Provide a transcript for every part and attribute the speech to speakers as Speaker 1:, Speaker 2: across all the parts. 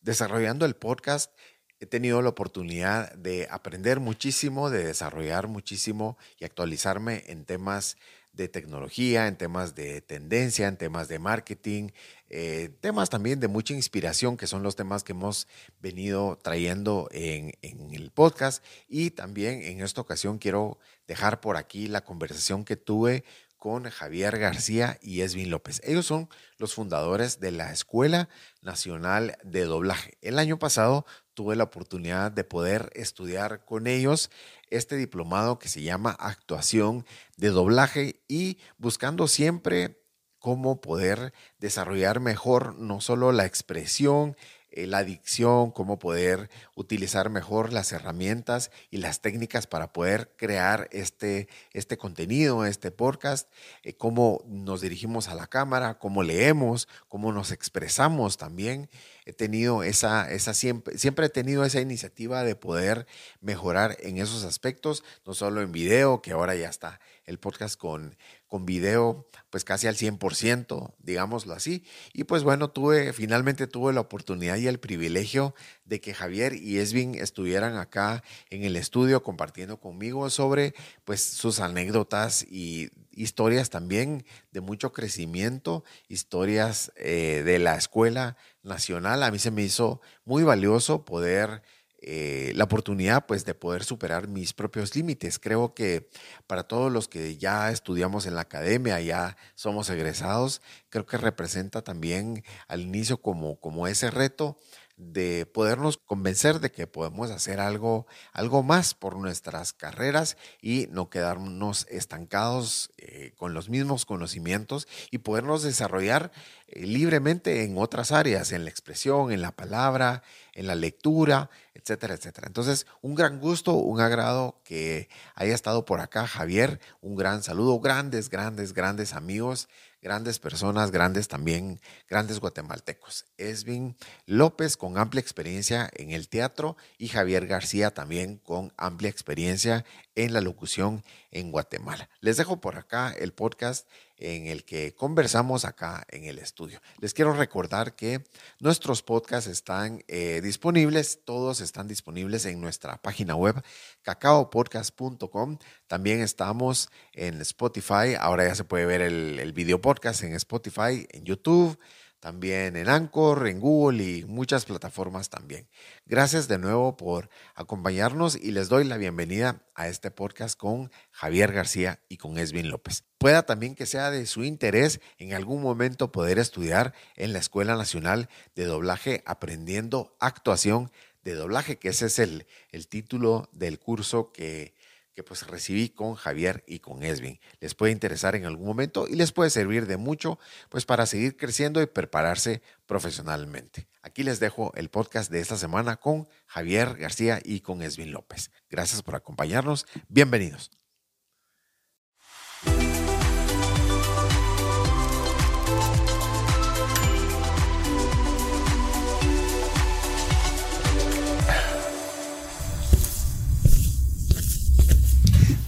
Speaker 1: Desarrollando el podcast, he tenido la oportunidad de aprender muchísimo, de desarrollar muchísimo y actualizarme en temas de tecnología, en temas de tendencia, en temas de marketing, eh, temas también de mucha inspiración, que son los temas que hemos venido trayendo en, en, el podcast. Y también en esta ocasión quiero dejar por aquí la conversación que tuve con Javier García y Esvin López. Ellos son los fundadores de la Escuela Nacional de Doblaje. El año pasado tuve la oportunidad de poder estudiar con ellos este diplomado que se llama Actuación de Doblaje y buscando siempre cómo poder desarrollar mejor no solo la expresión, eh, la adicción, cómo poder utilizar mejor las herramientas y las técnicas para poder crear este, este contenido, este podcast, eh, cómo nos dirigimos a la cámara, cómo leemos, cómo nos expresamos también. He tenido esa, esa siempre, siempre he tenido esa iniciativa de poder mejorar en esos aspectos, no solo en video, que ahora ya está el podcast con, con video pues casi al 100%, digámoslo así. Y pues bueno, tuve, finalmente tuve la oportunidad y el privilegio de que Javier y Esvin estuvieran acá en el estudio compartiendo conmigo sobre pues sus anécdotas y historias también de mucho crecimiento, historias eh, de la escuela nacional. A mí se me hizo muy valioso poder eh, la oportunidad pues de poder superar mis propios límites. Creo que para todos los que ya estudiamos en la academia, ya somos egresados, creo que representa también al inicio como, como ese reto de podernos convencer de que podemos hacer algo, algo más por nuestras carreras y no quedarnos estancados eh, con los mismos conocimientos y podernos desarrollar eh, libremente en otras áreas, en la expresión, en la palabra, en la lectura, etcétera, etcétera. Entonces, un gran gusto, un agrado que haya estado por acá Javier, un gran saludo, grandes, grandes, grandes amigos grandes personas, grandes también, grandes guatemaltecos. Esvin López con amplia experiencia en el teatro y Javier García también con amplia experiencia en la locución en Guatemala. Les dejo por acá el podcast en el que conversamos acá en el estudio. Les quiero recordar que nuestros podcasts están eh, disponibles, todos están disponibles en nuestra página web cacaopodcast.com. También estamos en Spotify, ahora ya se puede ver el, el video podcast en Spotify, en YouTube también en Anchor, en Google y muchas plataformas también. Gracias de nuevo por acompañarnos y les doy la bienvenida a este podcast con Javier García y con Esvin López. Pueda también que sea de su interés en algún momento poder estudiar en la Escuela Nacional de Doblaje aprendiendo actuación de doblaje, que ese es el, el título del curso que que pues recibí con Javier y con Esvin. Les puede interesar en algún momento y les puede servir de mucho pues para seguir creciendo y prepararse profesionalmente. Aquí les dejo el podcast de esta semana con Javier García y con Esvin López. Gracias por acompañarnos. Bienvenidos.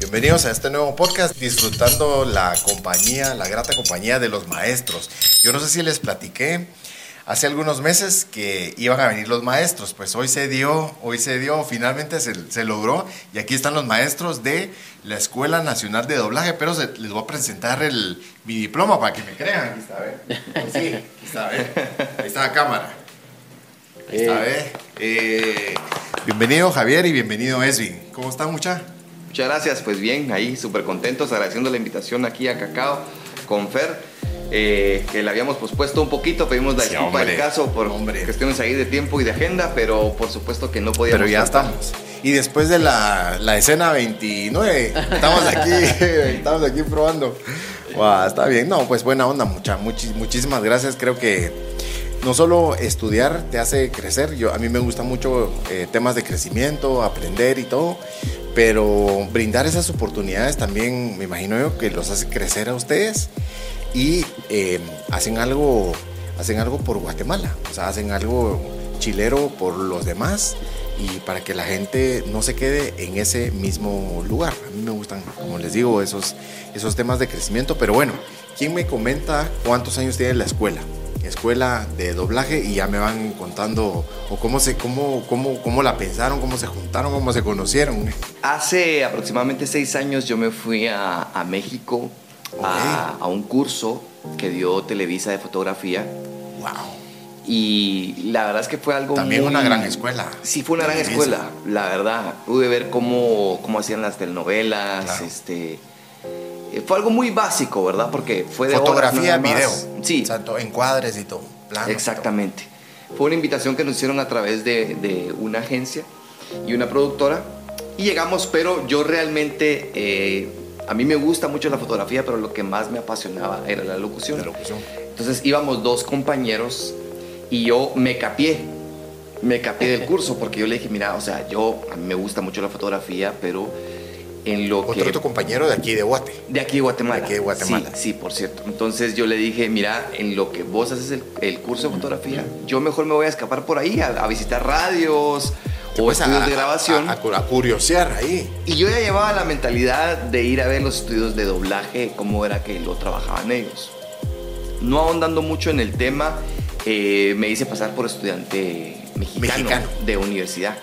Speaker 1: Bienvenidos a este nuevo podcast, disfrutando la compañía, la grata compañía de los maestros. Yo no sé si les platiqué hace algunos meses que iban a venir los maestros, pues hoy se dio, hoy se dio, finalmente se, logró y aquí están los maestros de la Escuela Nacional de Doblaje, pero les voy a presentar el, mi diploma para que me crean. Aquí está, ¿ve? Sí, aquí está, Ahí está la cámara. Ahí está, ¿ve? Eh, bienvenido Javier y bienvenido Esvin. ¿Cómo están, muchachos?
Speaker 2: Muchas gracias, pues bien, ahí súper contentos, agradeciendo la invitación aquí a Cacao con Fer, eh, que le habíamos pospuesto un poquito, pedimos la disculpa del caso por hombre. cuestiones ahí de tiempo y de agenda, pero por supuesto que no podíamos.
Speaker 1: Pero ya estamos. Y después de la, la escena 29, estamos aquí, estamos aquí probando. Wow, está bien, no, pues buena onda, mucha, muchísimas gracias, creo que no solo estudiar te hace crecer, yo, a mí me gusta mucho eh, temas de crecimiento, aprender y todo, pero brindar esas oportunidades también me imagino yo que los hace crecer a ustedes y eh, hacen algo hacen algo por Guatemala o sea hacen algo chilero por los demás y para que la gente no se quede en ese mismo lugar. A mí me gustan como les digo esos esos temas de crecimiento pero bueno quién me comenta cuántos años tiene la escuela escuela de doblaje y ya me van contando o cómo se cómo cómo cómo la pensaron, cómo se juntaron, cómo se conocieron.
Speaker 2: Hace aproximadamente seis años yo me fui a, a México a, a, un curso que dio Televisa de fotografía.
Speaker 1: Wow.
Speaker 2: Y la verdad es que fue algo
Speaker 1: También una gran escuela.
Speaker 2: Sí, fue una gran escuela, la verdad. Pude ver cómo, cómo hacían las telenovelas, este eh, fue algo muy básico, ¿verdad? Porque fue de
Speaker 1: Fotografía, video.
Speaker 2: Sí.
Speaker 1: Exacto, encuadres y todo.
Speaker 2: Exactamente. Fue una invitación que nos hicieron a través de, de, una agencia y una productora. Y llegamos, pero yo realmente, eh, a mí me gusta mucho la fotografía, pero lo que más me apasionaba era la locución.
Speaker 1: La locución.
Speaker 2: Entonces íbamos dos compañeros y yo me capié. Me capié del curso porque yo le dije, mira, o sea, yo, a mí me gusta mucho la fotografía, pero en lo
Speaker 1: Otro
Speaker 2: que...
Speaker 1: compañero de aquí de Guate.
Speaker 2: De aquí de Guatemala.
Speaker 1: De aquí de Guatemala.
Speaker 2: Sí, sí, por cierto. Entonces yo le dije, mira, en lo que vos haces el, el curso de fotografía, yo mejor me voy a escapar por ahí a, a visitar radios o
Speaker 1: Pues
Speaker 2: estudios
Speaker 1: a,
Speaker 2: de grabación.
Speaker 1: A, curiosear ahí.
Speaker 2: Y yo ya llevaba la mentalidad de ir a ver los estudios de doblaje, cómo era que lo trabajaban ellos. No ahondando mucho en el tema, eh, me hice pasar por estudiante mexicano,
Speaker 1: Mexicano.
Speaker 2: de universidad.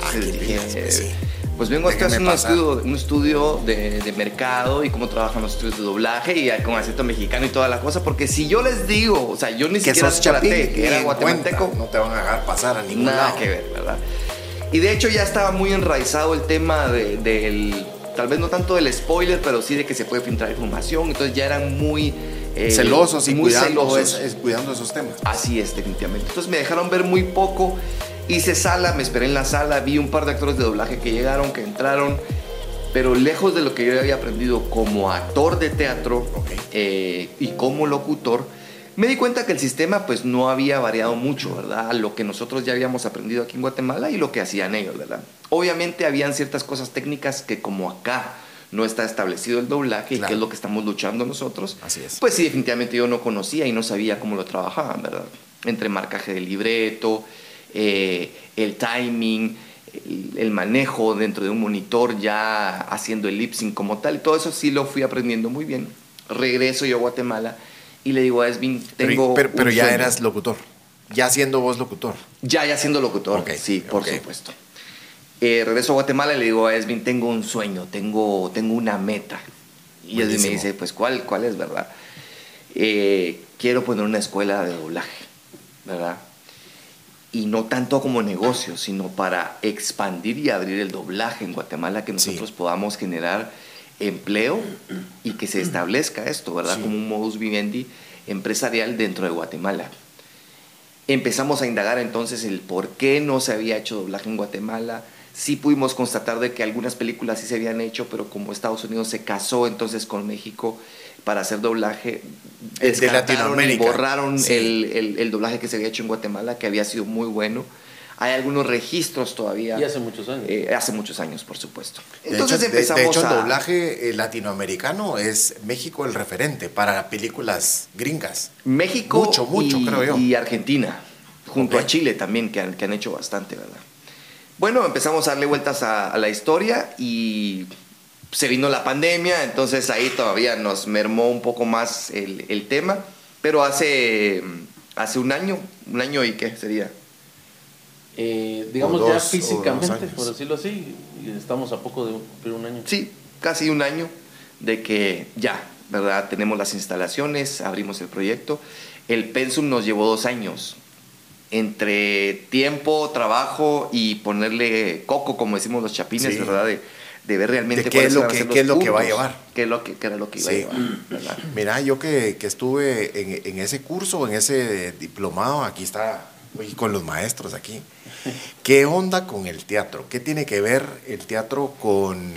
Speaker 1: Ah,
Speaker 2: dije,
Speaker 1: bien, sí.
Speaker 2: Pues vengo a hacer un estudio, un estudio de, de mercado y cómo trabajan los estudios de doblaje y con acento mexicano y toda la cosa, porque si yo les digo, o sea, yo ni
Speaker 1: Que
Speaker 2: siquiera
Speaker 1: sos
Speaker 2: traté, que era guatemalteco,
Speaker 1: cuenta, No te van a dejar pasar a ningún
Speaker 2: nada
Speaker 1: lado.
Speaker 2: que ver, ¿verdad? Y de hecho ya estaba muy enraizado el tema de- del, tal vez no tanto del spoiler, pero sí de que se puede filtrar información, entonces ya eran muy... eh,
Speaker 1: Celosos y
Speaker 2: muy
Speaker 1: cuidando,
Speaker 2: celosos.
Speaker 1: es- es cuidando esos temas.
Speaker 2: Así es, definitivamente. Entonces me dejaron ver muy poco. Hice sala, me esperé en la sala, vi un par de actores de doblaje que llegaron, que entraron, pero lejos de lo que yo había aprendido como actor de teatro
Speaker 1: Ok.
Speaker 2: eh, y como locutor, me di cuenta que el sistema pues no había variado mucho, ¿verdad? Lo que nosotros ya habíamos aprendido aquí en Guatemala y lo que hacían ellos, ¿verdad? Obviamente habían ciertas cosas técnicas que como acá no está establecido el doblaje, y
Speaker 1: Claro.
Speaker 2: que es lo que estamos luchando nosotros,
Speaker 1: Así es.
Speaker 2: pues sí, definitivamente yo no conocía y no sabía cómo lo trabajaban, ¿verdad? Entre marcaje del libreto, eh, el timing, el, el manejo dentro de un monitor, ya haciendo el lip sync como tal, y todo eso sí lo fui aprendiendo muy bien. Regreso yo a Guatemala y le digo a Esvin, tengo.
Speaker 1: pero pero, pero
Speaker 2: un
Speaker 1: ya
Speaker 2: sueño".
Speaker 1: eras locutor. Ya siendo vos locutor.
Speaker 2: Ya, ya siendo locutor,
Speaker 1: Ok,
Speaker 2: sí, por supuesto. Eh, regreso a Guatemala y le digo a Esvin, tengo un sueño, tengo, tengo una meta. Y Esvin me dice, pues, ¿cuál, cuál es, verdad? Eh, quiero poner una escuela de doblaje, ¿verdad? Y no tanto como negocio, sino para expandir y abrir el doblaje en Guatemala, que
Speaker 1: Sí.
Speaker 2: nosotros podamos generar empleo y que se establezca esto, ¿verdad?
Speaker 1: Sí.
Speaker 2: Como un modus vivendi empresarial dentro de Guatemala. Empezamos a indagar entonces el por qué no se había hecho doblaje en Guatemala. Sí pudimos constatar de que algunas películas sí se habían hecho, pero como Estados Unidos se casó entonces con México para hacer doblaje,
Speaker 1: De
Speaker 2: y
Speaker 1: Latinoamérica.
Speaker 2: borraron
Speaker 1: Sí.
Speaker 2: el, el- el doblaje que se había hecho en Guatemala, que había sido muy bueno. Hay algunos registros todavía.
Speaker 3: Y hace muchos años.
Speaker 2: Eh, hace muchos años, por supuesto.
Speaker 1: De
Speaker 2: Entonces
Speaker 1: hecho, de-
Speaker 2: empezamos
Speaker 1: de, hecho, el doblaje eh, latinoamericano es México el referente para películas gringas.
Speaker 2: México
Speaker 1: Mucho, mucho,
Speaker 2: y,
Speaker 1: creo yo.
Speaker 2: y Argentina, junto
Speaker 1: Ok.
Speaker 2: a Chile también, que han, que han hecho bastante, ¿verdad? Bueno, empezamos a darle vueltas a, a la historia y se vino la pandemia, entonces ahí todavía nos mermó un poco más el, el tema, pero hace, hace un año, un año y qué sería.
Speaker 3: Eh, digamos ya
Speaker 1: dos- o
Speaker 3: físicamente, por decirlo así, estamos a poco de cumplir un año.
Speaker 2: Sí, casi un año de que ya, ¿verdad? Tenemos las instalaciones, abrimos el proyecto. El Pensum nos llevó dos años. Entre tiempo, trabajo y ponerle coco, como decimos los chapines,
Speaker 1: Sí.
Speaker 2: ¿verdad? De, de ver realmente
Speaker 1: De qué es lo que- qué es lo que va a llevar.
Speaker 2: Qué, es lo que, qué era lo que iba
Speaker 1: Sí.
Speaker 2: a llevar, ¿verdad?
Speaker 1: Mira, yo que, que estuve en, en ese curso, en ese diplomado, aquí está, con los maestros aquí. ¿Qué onda con el teatro? ¿Qué tiene que ver el teatro con...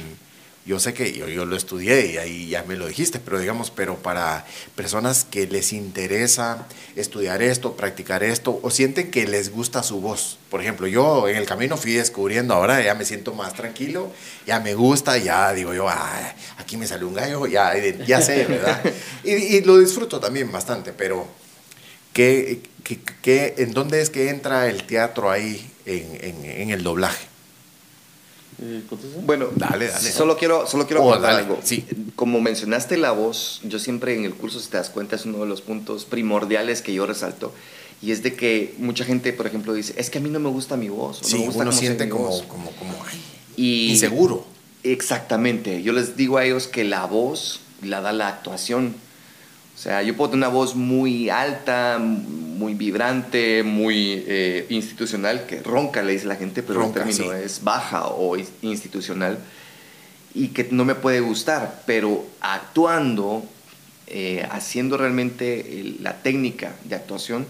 Speaker 1: Yo sé que yo, lo estudié y ahí ya me lo dijiste, pero digamos, pero para personas que les interesa estudiar esto, practicar esto, o sienten que les gusta su voz. Por ejemplo, yo en el camino fui descubriendo, ahora ya me siento más tranquilo, ya me gusta, ya digo yo, "Ah, aquí me salió un gallo, ya, ya sé, ¿verdad? Y, y lo disfruto también bastante, pero ¿qué, qué- qué- en dónde es que entra el teatro ahí en, en- en el doblaje?
Speaker 3: Eh,
Speaker 2: bueno,
Speaker 1: dale, dale.
Speaker 2: Solo quiero, solo quiero
Speaker 1: Oh,
Speaker 2: contar
Speaker 1: dale,
Speaker 2: algo.
Speaker 1: sí.
Speaker 2: Como mencionaste la voz, yo siempre en el curso, si te das cuenta, es uno de los puntos primordiales que yo resalto. Y es de que mucha gente, por ejemplo, dice, es que a mí no me gusta mi voz. o no
Speaker 1: Sí,
Speaker 2: me gusta
Speaker 1: uno
Speaker 2: cómo se
Speaker 1: siente como,
Speaker 2: voz".
Speaker 1: como, como ay,
Speaker 2: Y-
Speaker 1: inseguro.
Speaker 2: Exactamente. Yo les digo a ellos que la voz la da la actuación. O sea, yo puedo tener una voz muy alta, muy vibrante, muy eh, institucional, que ronca le dice la gente, pero
Speaker 1: Ronca,
Speaker 2: el término
Speaker 1: sí.
Speaker 2: es baja o institucional y que no me puede gustar, pero actuando, eh, haciendo realmente el- la técnica de actuación,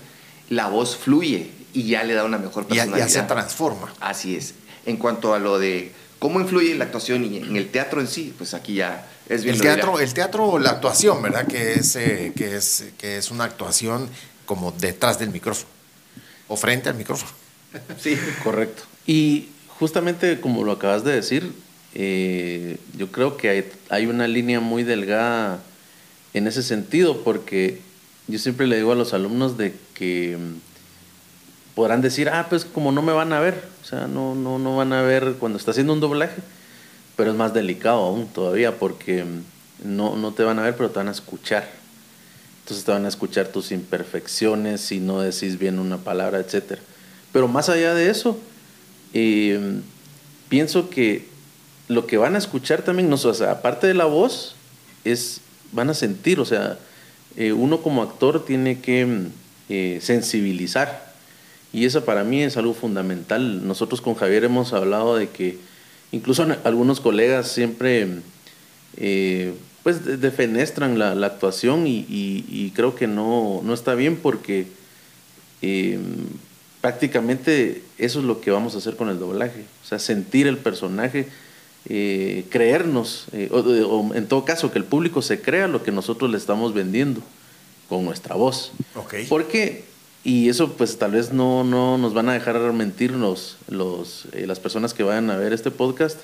Speaker 2: la voz fluye y ya le da una mejor personalidad.
Speaker 1: ya se transforma.
Speaker 2: Así es. En cuanto a lo de cómo influye la actuación y en el teatro en sí, pues aquí ya es bien
Speaker 1: El teatro,
Speaker 2: dirá.
Speaker 1: el teatro, la actuación, ¿verdad? Que es, eh, que es, que es una actuación como detrás del micrófono o frente al micrófono.
Speaker 2: Sí.
Speaker 3: Correcto. Y justamente como lo acabas de decir, eh, yo creo que hay, hay una línea muy delgada en ese sentido, porque yo siempre le digo a los alumnos de que mm, podrán decir, ah, pues como no me van a ver, o sea, no, no, no van a ver cuando está haciendo un doblaje, pero es más delicado aún todavía, porque mm, no, no te van a ver, pero te van a escuchar. Entonces te van a escuchar tus imperfecciones, si no decís bien una palabra, etc. Pero más allá de eso, eh, pienso que lo que van a escuchar también, no, o sea, aparte de la voz, es, van a sentir, o sea, eh, uno como actor tiene que mm, eh, sensibilizar. Y eso para mí es algo fundamental. Nosotros con Javier hemos hablado de que incluso algunos colegas siempre eh, pues de- defenestran la, la actuación y, y- y creo que no, no está bien porque eh, prácticamente eso es lo que vamos a hacer con el doblaje. O sea, sentir el personaje, eh, creernos, eh, o, o en todo caso que el público se crea lo que nosotros le estamos vendiendo con nuestra voz. Porque, y eso pues tal vez no, no nos van a dejar mentir los, los, eh, las personas que vayan a ver este podcast,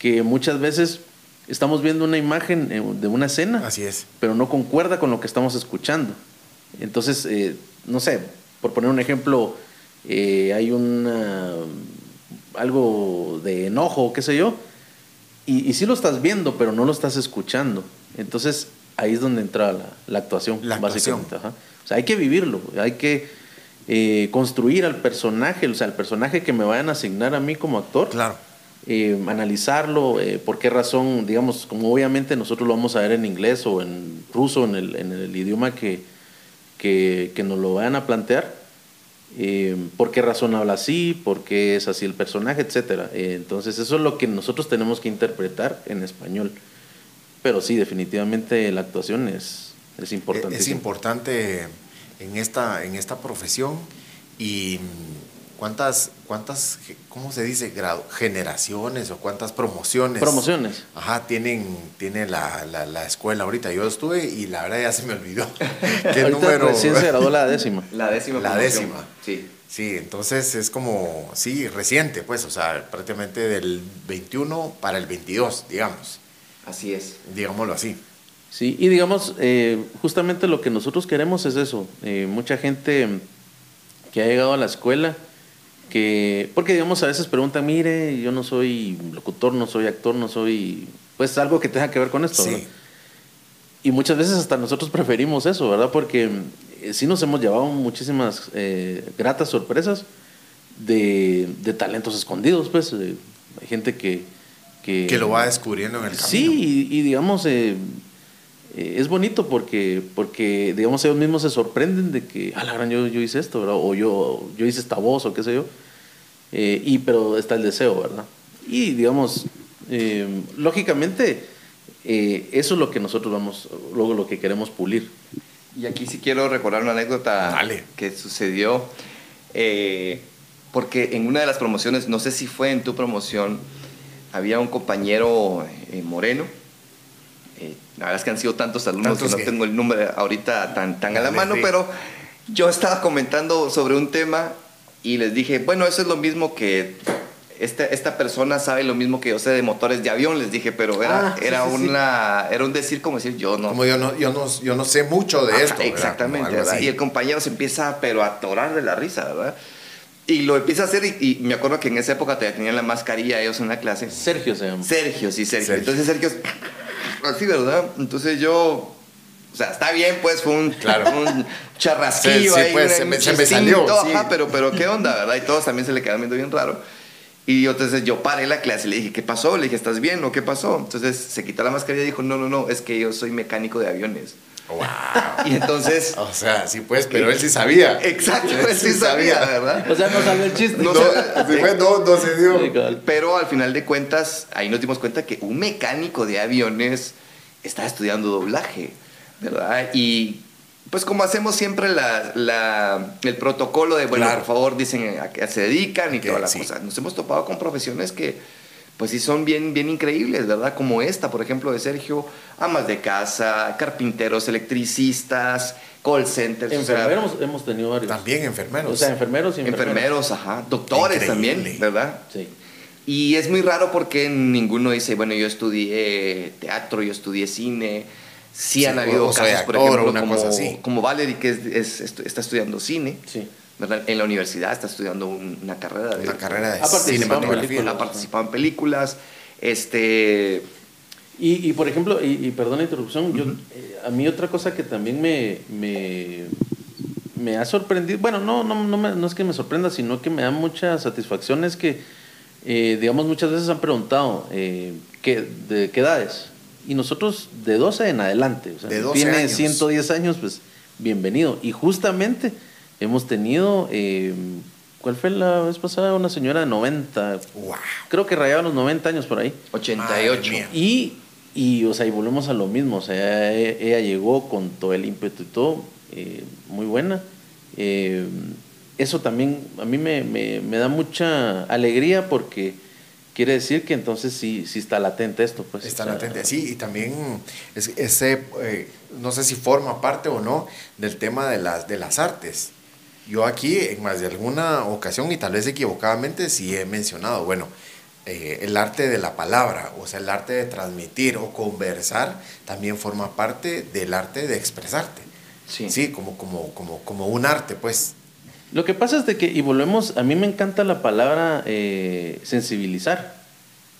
Speaker 3: que muchas veces estamos viendo una imagen eh, de una escena,
Speaker 1: Así es.
Speaker 3: pero no concuerda con lo que estamos escuchando. Entonces, eh, no sé, por poner un ejemplo, eh, hay una, algo de enojo, qué sé yo, y, y sí lo estás viendo, pero no lo estás escuchando. Entonces, ahí es donde entra la, la actuación,
Speaker 1: La actuación.
Speaker 3: básicamente. ajá. Sea, hay que vivirlo, hay que eh, construir al personaje, o sea, el personaje que me vayan a asignar a mí como actor
Speaker 1: Claro.
Speaker 3: eh, analizarlo, eh, por qué razón, digamos, como obviamente nosotros lo vamos a ver en inglés o en ruso, en el, en el idioma que, que, que nos lo vayan a plantear, eh, por qué razón habla así, por qué es así el personaje, etc. entonces eso es lo que nosotros tenemos que interpretar en español. Pero sí, definitivamente la actuación es, es importante.
Speaker 1: Es importante en esta, en esta profesión y cuántas, cuántas, ¿cómo se dice? Grado- generaciones o cuántas promociones.
Speaker 3: Promociones.
Speaker 1: Ajá, tienen, tiene la, la, la escuela ahorita. Yo estuve y la verdad ya se me olvidó. ¿Qué
Speaker 3: Ahorita
Speaker 1: número?
Speaker 3: recién se graduó la décima.
Speaker 2: La décima
Speaker 1: La
Speaker 2: promoción.
Speaker 1: décima.
Speaker 2: Sí.
Speaker 1: Sí, entonces es como, sí, reciente, pues, o sea, prácticamente del 21 para el 22, digamos,
Speaker 2: Así es.
Speaker 1: digámoslo así.
Speaker 3: Sí, y digamos, eh, justamente lo que nosotros queremos es eso. Eh, mucha gente que ha llegado a la escuela, que, porque digamos a veces preguntan, mire, yo no soy locutor, no soy actor, no soy, pues algo que tenga que ver con esto.
Speaker 1: Sí.
Speaker 3: ¿verdad? Y muchas veces hasta nosotros preferimos eso, ¿verdad? Porque eh, sí nos hemos llevado muchísimas eh, gratas sorpresas de, de talentos escondidos, pues. hay gente que, que...
Speaker 1: Que lo va descubriendo en el camino.
Speaker 3: Sí, y, y digamos, eh, es bonito porque, porque, digamos, ellos mismos se sorprenden de que, ah, la gran, yo, yo hice esto, ¿verdad? O yo, yo hice esta voz, o qué sé yo. Eh, y, pero está el deseo, ¿verdad? Y, digamos, eh, lógicamente, eso es lo que nosotros vamos, luego lo que queremos pulir.
Speaker 2: Y aquí sí quiero recordar una anécdota
Speaker 1: Dale.
Speaker 2: que sucedió. porque en una de las promociones, no sé si fue en tu promoción, había un compañero moreno. La verdad es que han sido tantos alumnos
Speaker 1: Tantos
Speaker 2: que no
Speaker 1: que-
Speaker 2: tengo el número ahorita tan, tan a la mano,
Speaker 1: sí.
Speaker 2: pero yo estaba comentando sobre un tema y les dije, bueno, eso es lo mismo que esta, esta persona sabe lo mismo que yo sé de motores de avión, les dije, pero era,
Speaker 3: Ah, sí,
Speaker 2: era,
Speaker 3: sí, sí.
Speaker 2: una, era un decir como decir, yo no,
Speaker 1: Como yo no, yo no, yo no sé mucho de
Speaker 2: Ajá,
Speaker 1: esto.
Speaker 2: Exactamente, ¿verdad? Y el compañero se empieza pero a atorar de la risa, ¿verdad? Y lo empieza a hacer y, me acuerdo que en esa época todavía tenían la mascarilla ellos en la clase.
Speaker 3: Sergio se llama.
Speaker 2: Sergio, sí, Sergio. Entonces Sergio, así, ¿verdad? Entonces yo, o sea, está bien, pues fue un, claro. un charrasquillo ahí.
Speaker 1: Pues, se, me, salió.
Speaker 2: pero, pero qué onda, ¿verdad? Y todos también se le quedaron viendo bien raro. Y entonces yo paré la clase y le dije, ¿qué pasó? Le dije, ¿estás bien o qué pasó? Entonces se quitó la mascarilla y dijo, no, no, no, es que yo soy mecánico de aviones.
Speaker 1: Wow.
Speaker 2: Y entonces.
Speaker 1: O sea, sí, pues, pero él sí sabía.
Speaker 2: Exacto, él sí sabía, ¿verdad?
Speaker 3: O sea, no salió el chiste.
Speaker 1: No, no, se dio.
Speaker 2: Pero al final de cuentas, ahí nos dimos cuenta que un mecánico de aviones estaba estudiando doblaje, ¿verdad? Y pues como hacemos siempre la, el protocolo de, bueno, por favor, dicen a qué se dedican y toda la cosa. Nos hemos topado con profesiones que pues sí son bien, bien increíbles, ¿verdad? Como esta, por ejemplo, de Sergio, amas de casa, carpinteros, electricistas, call centers.
Speaker 3: Enfermeros hemos tenido varios.
Speaker 1: También enfermeros.
Speaker 3: O sea, enfermeros y
Speaker 2: enfermeros. Enfermeros, ajá. Doctores también, ¿verdad?
Speaker 3: Sí.
Speaker 2: Y es muy raro porque ninguno dice, bueno, yo estudié teatro, yo estudié cine. Sí, han habido casos, por ejemplo, como, como Valerie, que está estudiando cine.
Speaker 3: Sí.
Speaker 2: En la universidad está estudiando una carrera de,
Speaker 1: una carrera de
Speaker 2: ha cinematografía, ha participado en películas. Este,
Speaker 3: y, y por ejemplo, y, perdón la interrupción, yo, eh, a mí otra cosa que también me, me, me ha sorprendido, bueno, no, no, no, no, es que me sorprenda, sino que me da mucha satisfacción, es que, eh, digamos, muchas veces han preguntado, eh, ¿qué, ¿de qué edades? Y nosotros de 12 en adelante, o sea,
Speaker 1: de
Speaker 3: 12 tiene 110 años, pues bienvenido. Y justamente Hemos tenido, eh, ¿cuál fue la vez pasada? Una señora de 90.
Speaker 1: Wow.
Speaker 3: Creo que rayaba los 90 años por ahí.
Speaker 2: 88.
Speaker 3: Y, y, o sea, y volvemos a lo mismo. O sea, ella, llegó con todo el ímpetu y todo, eh, muy buena. Eh, eso también a mí me, me, me, da mucha alegría porque quiere decir que entonces sí, sí está latente esto. Pues,
Speaker 1: está latente, sí, y también ese, no sé si forma parte o no del tema de las, de las artes. Yo aquí, en más de alguna ocasión, y tal vez equivocadamente, sí he mencionado, bueno, eh, el arte de la palabra, o sea, el arte de transmitir o conversar, también forma parte del arte de expresarte.
Speaker 3: Sí.
Speaker 1: Sí, como, como, como, como un arte, pues.
Speaker 3: Lo que pasa es de que, y volvemos, a mí me encanta la palabra eh, sensibilizar,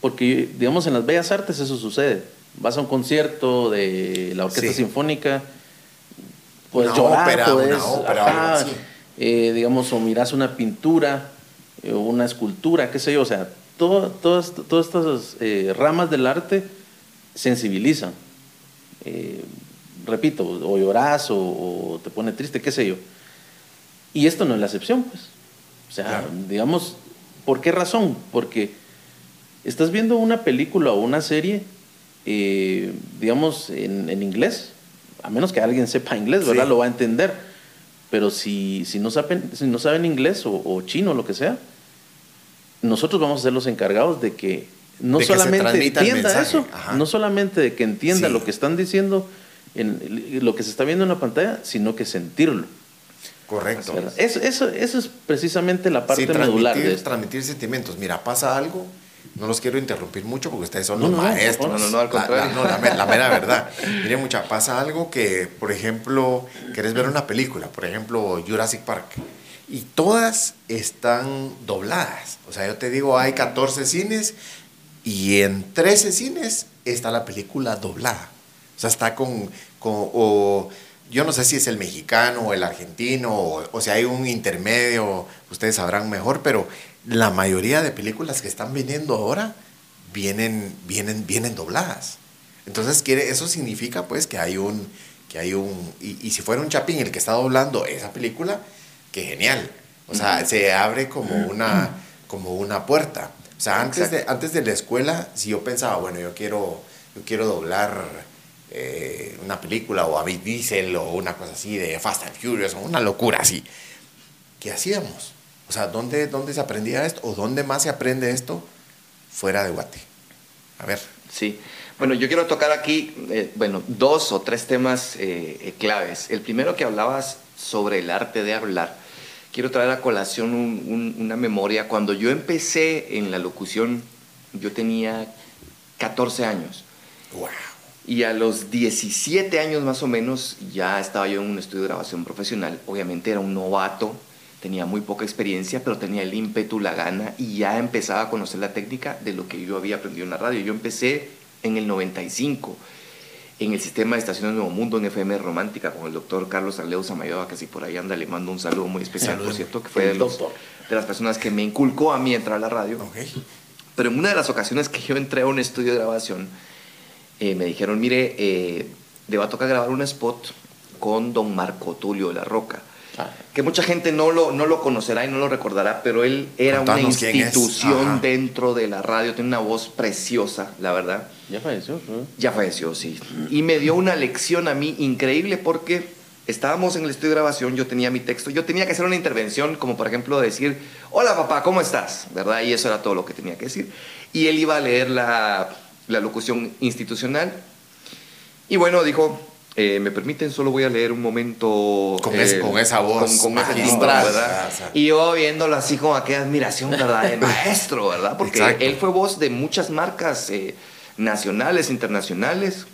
Speaker 3: porque, digamos, en las bellas artes eso sucede. Vas a un concierto de la Orquesta Sinfónica, puedes llorar, ópera, una ópera, eh, digamos, o miras una pintura eh, o una escultura, qué sé yo, o sea, todo, todas, todas estas eh, ramas del arte sensibilizan. repito, o lloras o, te pone triste, qué sé yo. Y esto no es la excepción, pues. O sea, digamos, ¿por qué razón? Porque estás viendo una película o una serie, digamos, en, inglés, a menos que alguien sepa inglés, ¿verdad? Lo va a entender pero si, si, no, saben, si no saben inglés o, o chino, lo que sea, nosotros vamos a ser los encargados de que no solamente entienda eso, no solamente de que entienda lo que están diciendo, en, lo que se está viendo en la pantalla, sino que sentirlo.
Speaker 1: Correcto.
Speaker 3: eso, eso, eso, es precisamente la parte medular de
Speaker 1: Transmitir sentimientos. Mira, pasa algo no los quiero interrumpir mucho porque ustedes son los maestros.
Speaker 2: No, no, no, al contrario.
Speaker 1: La, mera verdad. Mire, mucha, pasa algo que, por ejemplo, quieres ver una película, por ejemplo, Jurassic Park, y todas están dobladas. O sea, yo te digo, hay 14 cines y en 13 cines está la película doblada. O sea, está con, con o, yo no sé si es el mexicano o el argentino, o, o si hay un intermedio, ustedes sabrán mejor, pero la mayoría de películas que están viniendo ahora vienen, vienen, vienen dobladas. Entonces, quiere, eso significa pues que hay un, que hay un, y, si fuera un Chapín el que está doblando esa película, que genial. O sea, se abre como una, como una puerta. O sea, antes de, antes de la escuela, si yo pensaba, bueno, yo quiero, yo quiero doblar eh, una película o a Big Diesel o una cosa así de Fast and Furious o una locura así, ¿qué hacíamos? O sea, ¿dónde, ¿dónde se aprendía esto? ¿O dónde más se aprende esto? Fuera de Guate. A ver.
Speaker 2: Sí. Bueno, yo quiero tocar aquí, eh, bueno, dos o tres temas eh, eh, claves. El primero que hablabas sobre el arte de hablar. Quiero traer a colación una memoria. Cuando yo empecé en la locución, yo tenía 14 años.
Speaker 1: ¡Wow!
Speaker 2: Y a los 17 años más o menos ya estaba yo en un estudio de grabación profesional. Obviamente era un novato tenía muy poca experiencia, pero tenía el ímpetu, la gana y ya empezaba a conocer la técnica de lo que yo había aprendido en la radio. Yo empecé en el 95 en el sistema de estaciones Nuevo Mundo en FM Romántica con el doctor Carlos Arleu Samayoa, que si por ahí anda, le mando un saludo muy especial, por cierto, que fue de, los, de, las personas que me inculcó a mí entrar a la radio. Pero en una de las ocasiones que yo entré a un estudio de grabación, eh, me dijeron, mire, eh, le va a tocar grabar un spot con don Marco Tulio de la Roca. Que mucha gente no lo, no lo conocerá y no lo recordará, pero él era una institución dentro de la radio, tiene una voz preciosa, la verdad.
Speaker 3: Ya falleció,
Speaker 2: Ya falleció, sí. Y me dio una lección a mí increíble porque estábamos en el estudio de grabación, yo tenía mi texto, yo tenía que hacer una intervención, como por ejemplo decir, hola papá, ¿cómo estás? ¿Verdad? Y eso era todo lo que tenía que decir. Y él iba a leer la, la locución institucional. Y bueno, dijo, eh, me permiten, solo voy a leer un momento.
Speaker 1: Con, eh, con esa voz.
Speaker 2: Con, ese timbre, ¿verdad? Y yo viéndolo así como a qué admiración, ¿verdad? El maestro, ¿verdad? Porque él fue voz de muchas marcas eh, nacionales, internacionales.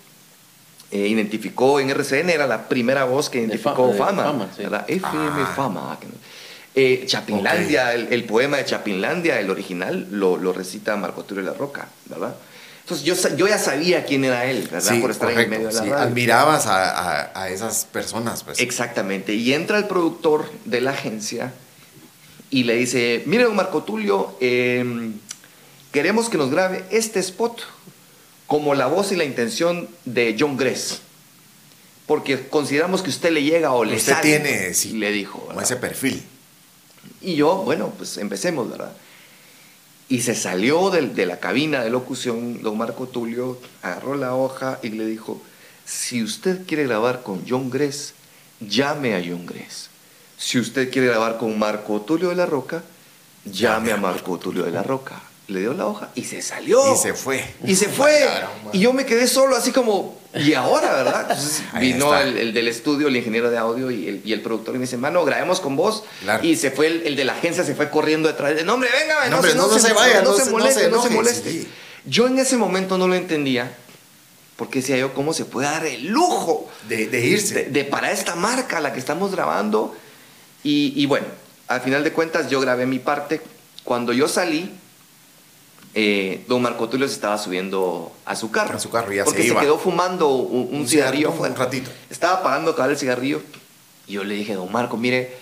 Speaker 2: identificó en RCN, era la primera voz que identificó Fama. fama ¿verdad? FM ah. Fama. Chapinlandia, el, poema de Chapinlandia, el original, lo, lo recita Marco Tulio de la Roca, ¿verdad? Entonces yo, yo ya sabía quién era él, ¿verdad?
Speaker 1: Por estar en medio de la sí. Admirabas a, a, esas personas, pues.
Speaker 2: Exactamente. Y entra el productor de la agencia y le dice, mire, don Marco Tulio, em, queremos que nos grabe este spot como la voz y la intención de John Gress. Porque consideramos que usted le llega o le
Speaker 1: usted tiene, sí,
Speaker 2: le dijo.
Speaker 1: Como ese perfil.
Speaker 2: Y yo, bueno, pues empecemos, ¿verdad? Y se salió de, la cabina de locución, don Marco Tulio agarró la hoja y le dijo, si usted quiere grabar con John Gress, llame a John Gress. Si usted quiere grabar con Marco Tulio de la Roca, llame a Marco Tulio de la Roca le dio la hoja y se salió.
Speaker 1: Y se fue.
Speaker 2: Y se fue. y yo me quedé solo, así como, ¿y ahora, verdad? Entonces vino el, del estudio, el ingeniero de audio y el, y el, productor y me dice, mano, grabemos con vos. Y se fue el, de la agencia, se fue corriendo detrás de, no, hombre, venga, no, no, se, vaya, no, se, moleste, no se, moleste. Yo en ese momento no lo entendía. Porque decía yo, ¿cómo se puede dar el lujo
Speaker 1: de, irse?
Speaker 2: De, para esta marca a la que estamos grabando. Y, y bueno, al final de cuentas yo grabé mi parte. Cuando yo salí, eh, don Marco Tulio se estaba subiendo a su carro.
Speaker 1: A su carro, ya
Speaker 2: Porque se, quedó fumando un, cigarrillo.
Speaker 1: un ratito.
Speaker 2: Estaba apagando cada el cigarrillo. Y yo le dije, don Marco, mire,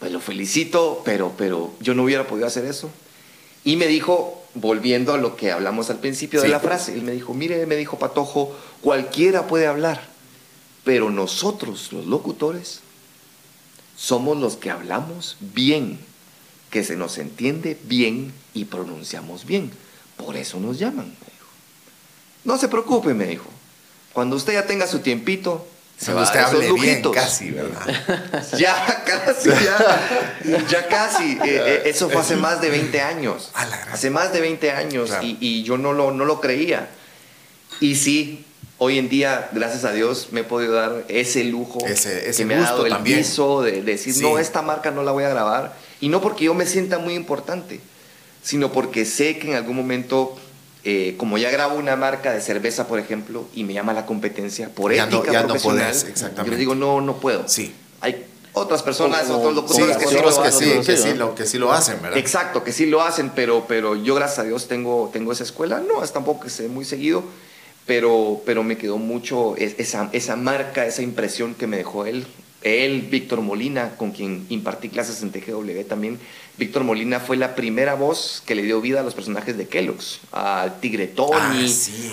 Speaker 2: pues lo felicito, pero, pero yo no hubiera podido hacer eso. Y me dijo, volviendo a lo que hablamos al principio de la frase, él me dijo, mire, me dijo Patojo, cualquiera puede hablar, pero nosotros, los locutores, somos los que hablamos bien, que se nos entiende bien y pronunciamos bien. Por eso nos llaman, me dijo. No se preocupe, me dijo. Cuando usted ya tenga su tiempito, se va
Speaker 1: usted
Speaker 2: a
Speaker 1: hable bien, casi, ¿verdad?
Speaker 2: ya, casi, ya. Ya casi. Eh, eh, eso fue hace más de 20 años. Hace más de 20 años. Y, yo no lo, no lo creía. Y sí, hoy en día, gracias a Dios, me he podido dar ese lujo
Speaker 1: ese, ese
Speaker 2: que me
Speaker 1: ha
Speaker 2: dado el
Speaker 1: también.
Speaker 2: de, decir, no, esta marca no la voy a grabar. Y no porque yo me sienta muy importante, sino porque sé que en algún momento, eh, como ya grabo una marca de cerveza, por ejemplo, y me llama la competencia por ética profesional, no puedes, exactamente. yo les digo, no, no puedo.
Speaker 1: Sí.
Speaker 2: Hay otras personas, otros locutores
Speaker 1: que, sí, lo, que, sí, que, sí, lo, que sí lo hacen, ¿verdad?
Speaker 2: Exacto, que sí lo hacen, pero, pero yo gracias a Dios tengo, tengo esa escuela. No, es tampoco que sé muy seguido, pero, pero me quedó mucho esa, esa marca, esa impresión que me dejó él. Él, Víctor Molina, con quien impartí clases en TGW también, Víctor Molina fue la primera voz que le dio vida a los personajes de Kellogg's, al Tigre Tony,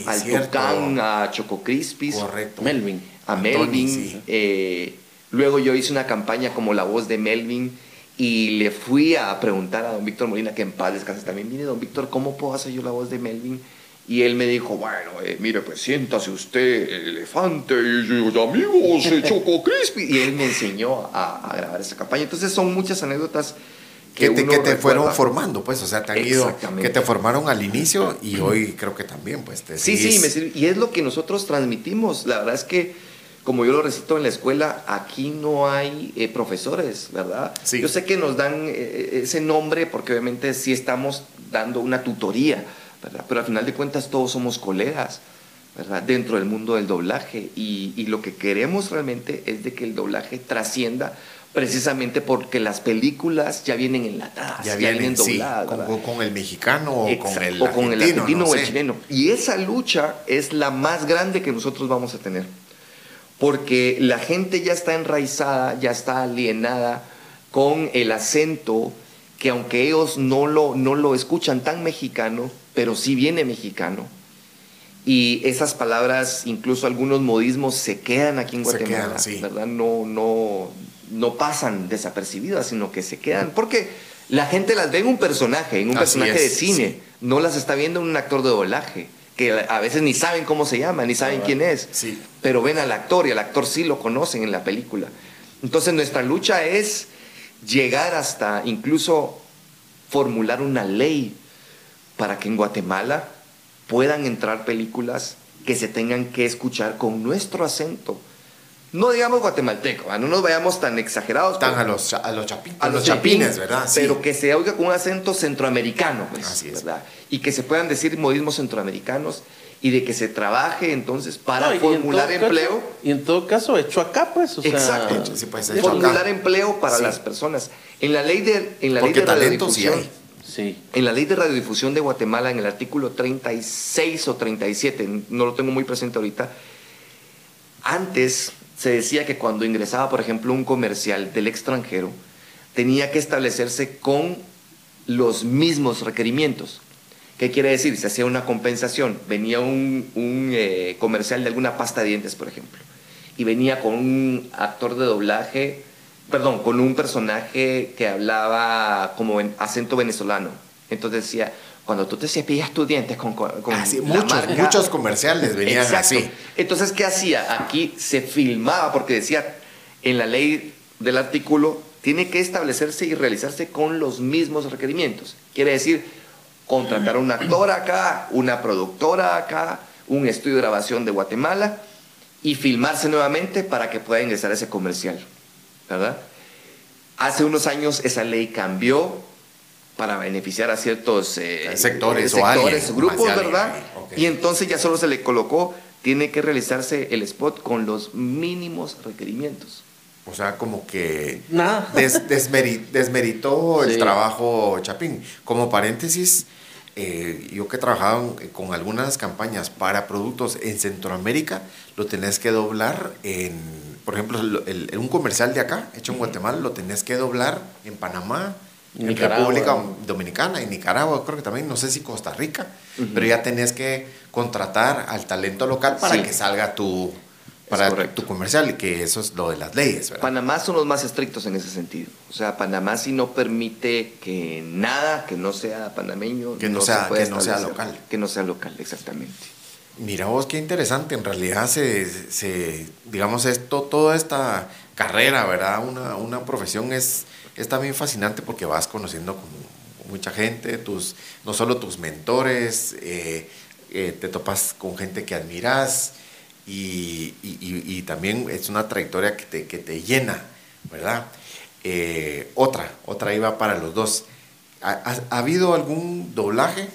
Speaker 2: ah, al Tucán, a Choco Crispis,
Speaker 1: Correcto.
Speaker 2: Melvin, a Melvin. Eh, luego yo hice una campaña como la voz de Melvin y le fui a preguntar a don Víctor Molina, que en paz descanse también, mire don Víctor, ¿cómo puedo hacer yo la voz de Melvin? Y él me dijo, bueno, eh, mire, pues siéntase usted el elefante y yo, amigos, Choco Crispy. Y él me enseñó a, a grabar esa campaña. Entonces son muchas anécdotas
Speaker 1: que, te, fueron formando, pues, o sea, te han ido, que te formaron al inicio y hoy creo que también, pues, te
Speaker 2: Sí, sí, me sirve. y es lo que nosotros transmitimos. La verdad es que, como yo lo recito en la escuela, aquí no hay eh, profesores, ¿verdad? Yo sé que nos dan eh, eh, ese nombre porque obviamente sí estamos dando una tutoría, ¿verdad? Pero al final de cuentas todos somos colegas. ¿verdad? dentro del mundo del doblaje y, y, lo que queremos realmente es de que el doblaje trascienda precisamente porque las películas ya vienen enlatadas, ya, vienen, dobladas.
Speaker 1: con, el mexicano o con el
Speaker 2: o con el argentino o el chileno. Y esa lucha es la más grande que nosotros vamos a tener. Porque la gente ya está enraizada, ya está alienada con el acento que aunque ellos no lo, no lo escuchan tan mexicano, pero sí viene mexicano. Y esas palabras, incluso algunos modismos, se quedan aquí en Guatemala, ¿verdad? No, no, no pasan desapercibidas, sino que se quedan. Porque la gente las ve en un personaje, en un personaje de cine, no las está viendo en un actor de doblaje que a veces ni saben cómo se llama, ni saben quién es, pero ven al actor y al actor sí lo conocen en la película. Entonces nuestra lucha es llegar hasta incluso formular una ley para que en Guatemala puedan entrar películas que se tengan que escuchar con nuestro acento. No digamos guatemalteco, no nos vayamos tan exagerados.
Speaker 1: Tan a los, a los, a los chapines, ¿verdad?
Speaker 2: Pero que se oiga con un acento centroamericano, pues, Así es. ¿verdad? Y que se puedan decir modismos centroamericanos y de que se trabaje entonces para formular empleo.
Speaker 3: y en todo caso, hecho acá, pues. O
Speaker 2: Exacto. sí, pues, formular empleo para las personas. En la ley de, en la ley de radiodifusión. Sí, En la ley de radiodifusión de Guatemala, en el artículo 36 o 37, no lo tengo muy presente ahorita, antes se decía que cuando ingresaba, por ejemplo, un comercial del extranjero, tenía que establecerse con los mismos requerimientos. ¿Qué quiere decir? Se hacía una compensación. Venía un, eh, comercial de alguna pasta de dientes, por ejemplo, y venía con un actor de doblaje, perdón, con un personaje que hablaba como en acento venezolano. Entonces decía, cuando tú te cepillas tus dientes con, con
Speaker 1: ah, muchos, muchos comerciales venían así.
Speaker 2: Entonces, ¿qué hacía? Aquí se filmaba porque decía en la ley del artículo tiene que establecerse y realizarse con los mismos requerimientos. Quiere decir, contratar a un actor acá, una productora acá, un estudio de grabación de Guatemala y filmarse nuevamente para que pueda ingresar ese comercial, ¿verdad? Hace unos años esa ley cambió para beneficiar a ciertos
Speaker 1: eh, sectores,
Speaker 2: sectores grupos, ¿verdad? Y entonces ya solo se le colocó, tiene que realizarse el spot con los mínimos requerimientos.
Speaker 1: O sea, como que desmeritó el trabajo Chapín. Como paréntesis, eh, yo que he trabajado con algunas campañas para productos en Centroamérica, lo tenés que doblar en, por ejemplo, un comercial de acá, hecho en Guatemala, lo tenés que doblar en Panamá, en República Dominicana, en Nicaragua, creo que también, no sé si Costa Rica, pero ya tenés que contratar al talento local para que salga tu, para tu comercial, y que eso es lo de las leyes. ¿verdad?
Speaker 2: Panamá son los más estrictos en ese sentido. O sea, Panamá sí no permite que nada que no sea panameño,
Speaker 1: que no, sea, que no sea local.
Speaker 2: Que no sea local, exactamente.
Speaker 1: Mira vos, qué interesante. En realidad, se, se digamos, esto, toda esta carrera, ¿verdad? Una, una profesión es, es también fascinante porque vas conociendo como mucha gente, tus, no solo tus mentores, eh, eh, te topas con gente que admiras y, también es una trayectoria que te, que te llena, ¿verdad? Eh, otra, otra iba para los dos. ¿Ha, habido algún doblaje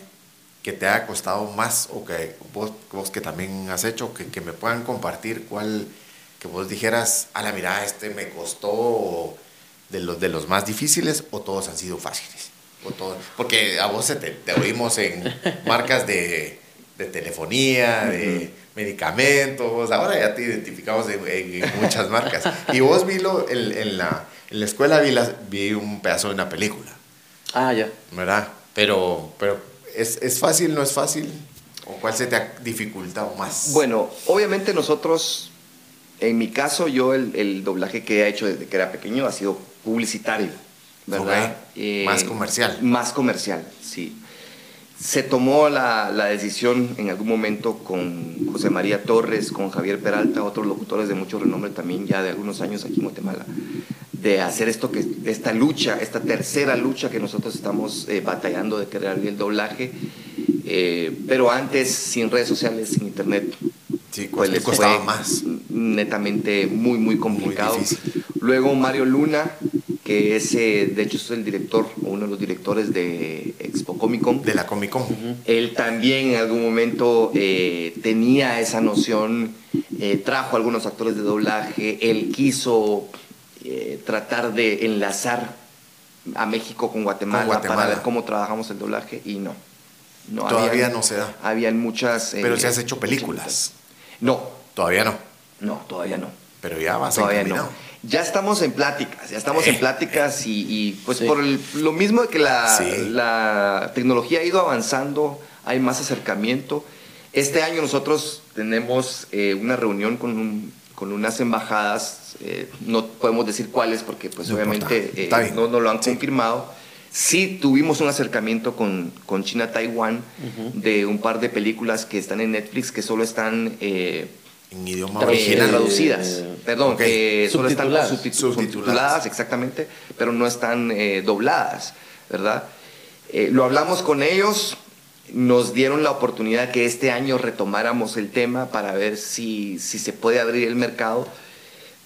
Speaker 1: que te haya costado más o que vos, vos que también has hecho, que, que, me puedan compartir cuál, que vos dijeras, a la mirada, este me costó de los, de los más difíciles o todos han sido fáciles? O todo, porque a vos te, te oímos en marcas de, de telefonía, de medicamentos, ahora ya te identificamos en, muchas marcas. Y vos vi en, la, en la escuela vi, vi un pedazo de una película.
Speaker 3: Ah, ya.
Speaker 1: ¿Verdad? Pero, pero ¿es, ¿es fácil, no es fácil? ¿O cuál se te ha dificultado más?
Speaker 2: Bueno, obviamente nosotros, en mi caso, yo el, el doblaje que he hecho desde que era pequeño ha sido publicitario, ¿verdad?
Speaker 1: más eh, comercial.
Speaker 2: Más comercial, sí. Se tomó la, decisión en algún momento con José María Torres, con Javier Peralta, otros locutores de mucho renombre también ya de algunos años aquí en Guatemala, de hacer esto que esta lucha, esta tercera lucha que nosotros estamos eh, batallando de crear el doblaje, eh, pero antes sin redes sociales, sin internet.
Speaker 1: Sí, pues les costaba más.
Speaker 2: Netamente muy, muy complicado. Luego Mario Luna, que es, de hecho es el director, o uno de los directores de Expo Comic Con.
Speaker 1: De la Comic Con.
Speaker 2: Él también en algún momento eh, tenía esa noción, eh, trajo algunos actores de doblaje, él quiso eh, tratar de enlazar a México con Guatemala, para ver cómo trabajamos el doblaje y no.
Speaker 1: no Todavía no se da.
Speaker 2: Habían muchas...
Speaker 1: Pero se has hecho películas.
Speaker 2: No.
Speaker 1: Todavía no.
Speaker 2: No, todavía no.
Speaker 1: Pero ya vas todavía no.
Speaker 2: Ya estamos en pláticas, ya estamos en pláticas y, pues por lo mismo que la, la tecnología ha ido avanzando, hay más acercamiento. Este año nosotros tenemos eh, una reunión con un con unas embajadas, eh, no podemos decir cuáles porque pues obviamente eh, no, no, lo han confirmado. Sí tuvimos un acercamiento con, con China Taiwán de un par de películas que están en Netflix que solo están
Speaker 1: eh, en idioma original
Speaker 2: traducidas, perdón, que solo están subtituladas. exactamente, pero no están dobladas, ¿verdad? lo hablamos con ellos, nos dieron la oportunidad que este año retomáramos el tema para ver si, si se puede abrir el mercado,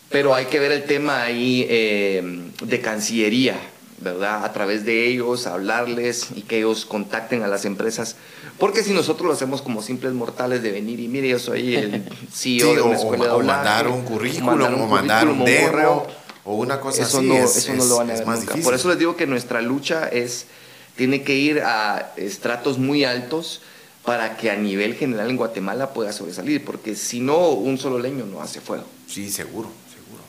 Speaker 2: pero hay que ver el tema ahí eh, de Cancillería, ¿verdad? A través de ellos, hablarles y que ellos contacten a las empresas. Porque si nosotros lo hacemos como simples mortales de venir y mire, yo soy el CEO de una escuela de
Speaker 1: O mandar un currículum, o mandar un, demo, o una cosa
Speaker 2: eso
Speaker 1: así.
Speaker 2: No, eso no lo van a ver nunca. Por eso les digo que nuestra lucha es tiene que ir a estratos muy altos para que a nivel general en Guatemala pueda sobresalir, porque si no, un solo leño no hace fuego.
Speaker 1: Sí, seguro, seguro.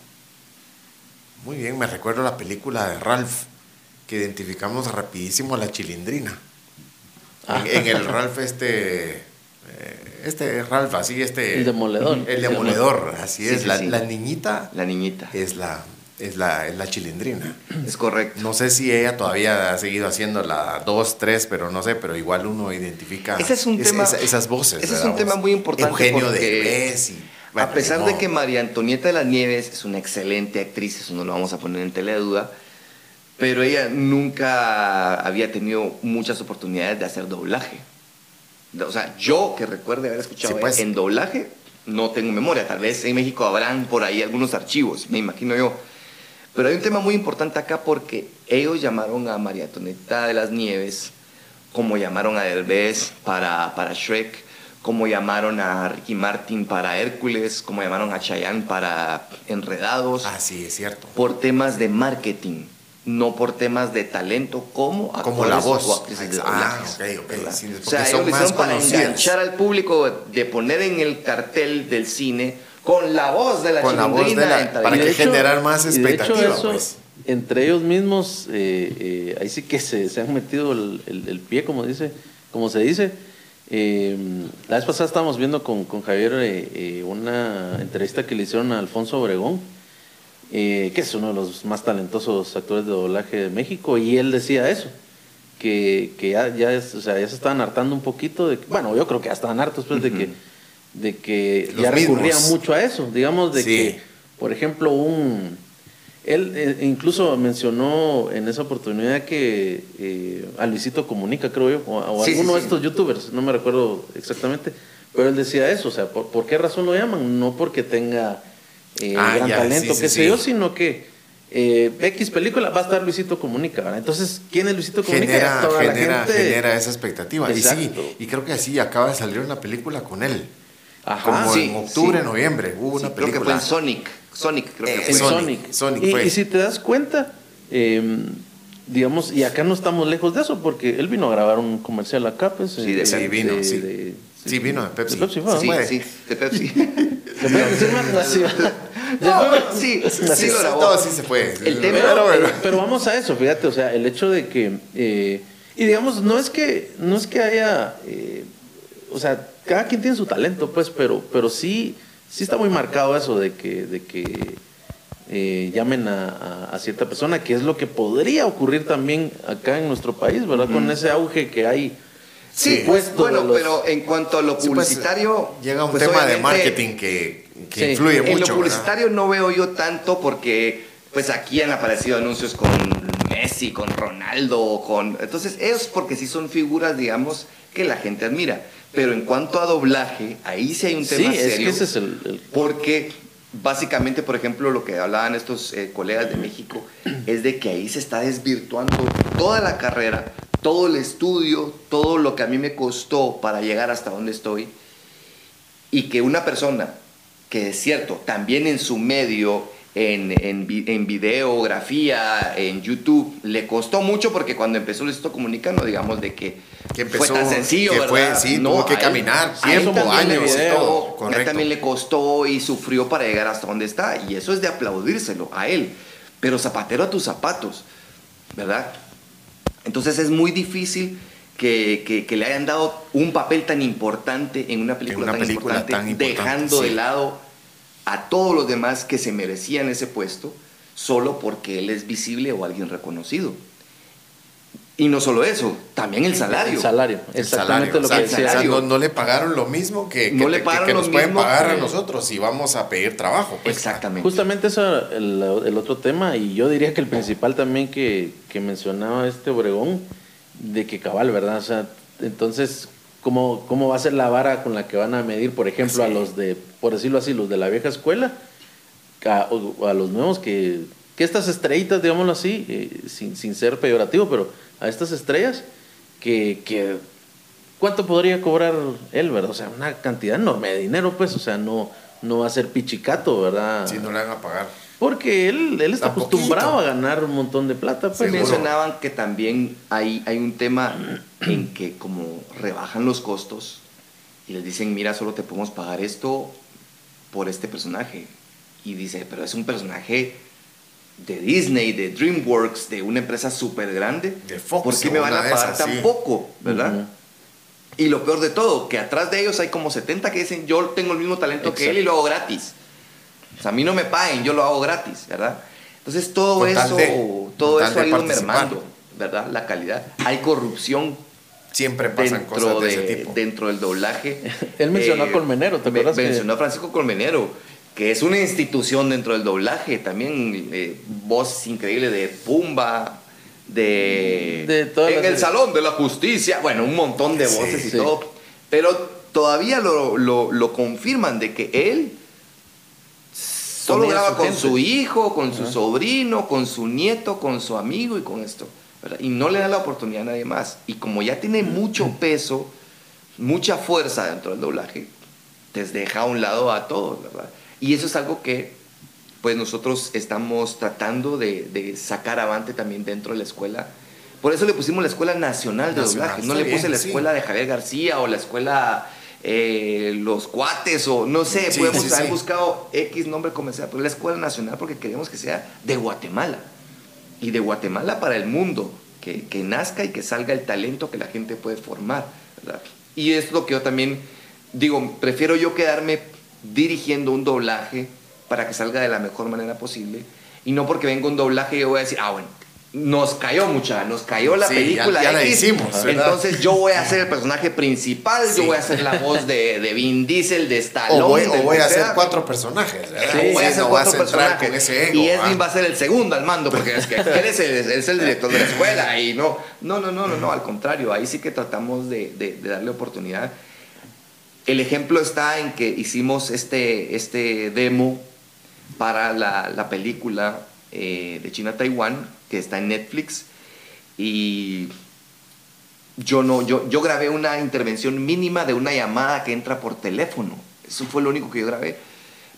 Speaker 1: Muy bien, me recuerdo la película de Ralph, que identificamos rapidísimo a la chilindrina. En, el Ralph este, eh, este Ralph, así este...
Speaker 3: El demoledor.
Speaker 1: El demoledor, así es. la, la niñita.
Speaker 2: La niñita.
Speaker 1: Es la es la, es la chilindrina.
Speaker 2: Es correcto.
Speaker 1: No sé si ella todavía ha seguido haciendo la 2, 3, pero no sé, pero igual uno identifica esas voces.
Speaker 2: Ese es un tema muy importante.
Speaker 1: Eugenio de
Speaker 2: y, A pesar de que María Antonieta de las Nieves es una excelente actriz, eso no lo vamos a poner en tela de duda, pero ella nunca había tenido muchas oportunidades de hacer doblaje. O sea, yo que recuerde haber escuchado pues. en doblaje, no tengo memoria. Tal vez en México habrán por ahí algunos archivos, me imagino yo pero hay un tema muy importante acá porque ellos llamaron a María Antonieta de las Nieves, como llamaron a Derbez para, para Shrek, como llamaron a Ricky Martin para Hércules, como llamaron a Chayanne para Enredados.
Speaker 1: Ah, sí, es cierto.
Speaker 2: Por temas de marketing, no por temas de talento como
Speaker 1: como la voz.
Speaker 2: O actrices de ah, ok, ok. o sea, ellos lo hicieron para enganchar al público, de poner en el cartel del cine con la voz de la con la voz de la,
Speaker 1: para que generar más expectativa pues.
Speaker 3: entre ellos mismos eh, eh, ahí sí que se, se han metido el, el, pie como dice como se dice. Eh, la vez pasada estábamos viendo con, con Javier una entrevista que le hicieron a Alfonso Obregón que es uno de los más talentosos actores de doblaje de México y él decía eso que, que ya, ya, o sea, ya se estaban hartando un poquito de bueno yo creo que ya estaban hartos pues de que de que ya recurría mucho a eso, digamos, de que, por ejemplo, un... Él eh, incluso mencionó en esa oportunidad que eh, a Luisito Comunica, creo yo, o, alguno de estos youtubers, no me recuerdo exactamente, pero él decía eso, o sea, ¿por, qué razón lo llaman? No porque tenga eh, ah, gran talento, qué sé yo, sino que X película va a estar Luisito Comunica, ¿verdad? Entonces, ¿quién es Luisito Comunica?
Speaker 1: Genera, genera, esa expectativa. Y sí, y creo que así acaba de salir una película con él. Ajá, como en octubre, noviembre, hubo una película.
Speaker 2: Creo que fue en Sonic. Sonic, creo que
Speaker 3: fue. Sonic. Sonic y, y, si te das cuenta, em, digamos, y acá no estamos lejos de eso, porque él vino a grabar un comercial acá, pues.
Speaker 1: Sí, de, sí vino, de, sí. De, sí. vino de Pepsi.
Speaker 3: De Pepsi, fue,
Speaker 2: sí, sí, de Pepsi.
Speaker 3: ¿Se puede decir más? Así,
Speaker 2: no, sí, sí, lo.
Speaker 1: No, sí se fue.
Speaker 3: El tema, pero, eh, pero, vamos a eso, fíjate, o sea, el hecho de que, eh, y digamos, no es que, no es que haya, eh, o sea, cada quien tiene su talento, pues, pero, pero sí, sí está muy marcado eso de que, de que eh, llamen a, cierta persona, que es lo que podría ocurrir también acá en nuestro país, ¿verdad? Con ese auge que hay.
Speaker 2: Sí, bueno, pero en cuanto a lo pues, publicitario...
Speaker 1: llega un pues, tema de marketing que, que influye mucho. En
Speaker 2: lo publicitario no veo yo tanto porque pues aquí han aparecido anuncios con Messi, con Ronaldo, con... Entonces, ellos porque sí son figuras, digamos, que la gente admira. Pero en cuanto a doblaje, ahí sí hay un tema serio.
Speaker 3: ese es el,
Speaker 2: Porque básicamente, por ejemplo, lo que hablaban estos eh, colegas de México es de que ahí se está desvirtuando toda la carrera, todo el estudio, todo lo que a mí me costó para llegar hasta donde estoy. Y que una persona que es cierto, también en su medio en, en, en, videografía, en YouTube. Le costó mucho porque cuando empezó Luisito Comunica, no digamos de que, fue tan sencillo,
Speaker 1: que
Speaker 2: ¿verdad?
Speaker 1: Fue, sí, tuvo que caminar tiempo, años y todo.
Speaker 2: Correcto. también le costó y sufrió para llegar hasta donde está. Y eso es de aplaudírselo a él. Pero zapatero a tus zapatos, ¿verdad? Entonces es muy difícil que, que, le hayan dado un papel tan importante en una película, tan, importante, dejando de lado a todos los demás que se merecían ese puesto solo porque él es visible o alguien reconocido. Y no solo eso, también el salario.
Speaker 3: El salario, exactamente lo que decía.
Speaker 1: no, le pagaron lo mismo que, no le que, nos pueden pagar a nosotros si vamos a pedir trabajo.
Speaker 2: Pues. Exactamente.
Speaker 3: Justamente eso el, el otro tema, y yo diría que el principal también que, que mencionaba este Obregón, de que cabal, ¿verdad? O sea, entonces, ¿cómo, ¿cómo va a ser la vara con la que van a medir, por ejemplo, a los de, por decirlo así, los de la vieja escuela, a, o a los nuevos que, que estas estrellitas, digámoslo así, eh, sin, sin, ser peyorativo, pero a estas estrellas, que, que, ¿cuánto podría cobrar él, verdad? O sea, una cantidad enorme de dinero, pues, o sea, no, no va a ser pichicato, ¿verdad?
Speaker 1: Si no le van a pagar.
Speaker 3: Porque él, él está acostumbrado a ganar un montón de plata.
Speaker 2: Pues. mencionaban que también hay, hay un tema en que como rebajan los costos y les dicen, mira, solo te podemos pagar esto por este personaje. Y dice, pero es un personaje de Disney, de DreamWorks, de una empresa súper grande.
Speaker 1: De Fox.
Speaker 2: ¿Por qué me van a pagar tan poco? ¿Verdad? Y lo peor de todo, que atrás de ellos hay como 70 que dicen, yo tengo el mismo talento que él y lo hago gratis. O sea, a mí no me paguen, yo lo hago gratis, ¿verdad? Entonces todo eso, todo eso ha ido mermando, ¿verdad? La calidad. Hay corrupción.
Speaker 1: Siempre pasan cosas de, ese tipo.
Speaker 2: Dentro del doblaje.
Speaker 3: Él mencionó a eh, Colmenero, ¿te acuerdas?
Speaker 2: Mencionó a Francisco Colmenero, que es una institución dentro del doblaje. También eh, voz increíble de Pumba, de, en el Salón de la Justicia, bueno, un montón de voces y todo, pero todavía lo, lo, lo, confirman de que él Solo graba con su hijo, con su sobrino, con su nieto, con su amigo y con esto. Y no le da la oportunidad a nadie más. Y como ya tiene mucho peso, mucha fuerza dentro del doblaje, te deja a un lado a todos, ¿verdad? Y eso es algo que pues nosotros estamos tratando de, sacar avante también dentro de la escuela. Por eso le pusimos la Escuela Nacional de Doblaje. No le puse la escuela de Javier García o la escuela eh, los cuates o no sé, podemos haber buscado X nombre comercial, pero la Escuela Nacional porque queremos que sea de Guatemala y de Guatemala para el mundo, que, que nazca y que salga el talento que la gente puede formar. Y es lo que yo también digo, prefiero yo quedarme dirigiendo un doblaje para que salga de la mejor manera posible y no porque venga un doblaje yo voy a decir, ah, bueno, nos cayó mucha, nos cayó la película.
Speaker 1: Ya, la hicimos.
Speaker 2: Entonces yo voy a ser el personaje principal, yo voy a ser la voz de, de Vin Diesel, de Stallone.
Speaker 1: O voy, a hacer cuatro personajes.
Speaker 2: Sí, voy a hacer cuatro personajes. y Edwin va a ser el segundo al mando, porque es que él es el, es el director de la escuela. Y no, no, no, no, no, no, al contrario, ahí sí que tratamos de, de, de darle oportunidad. El ejemplo está en que hicimos este, este demo para la, la película eh, de China-Taiwán, que está en Netflix. Y yo no, yo, yo grabé una intervención mínima de una llamada que entra por teléfono. Eso fue lo único que yo grabé.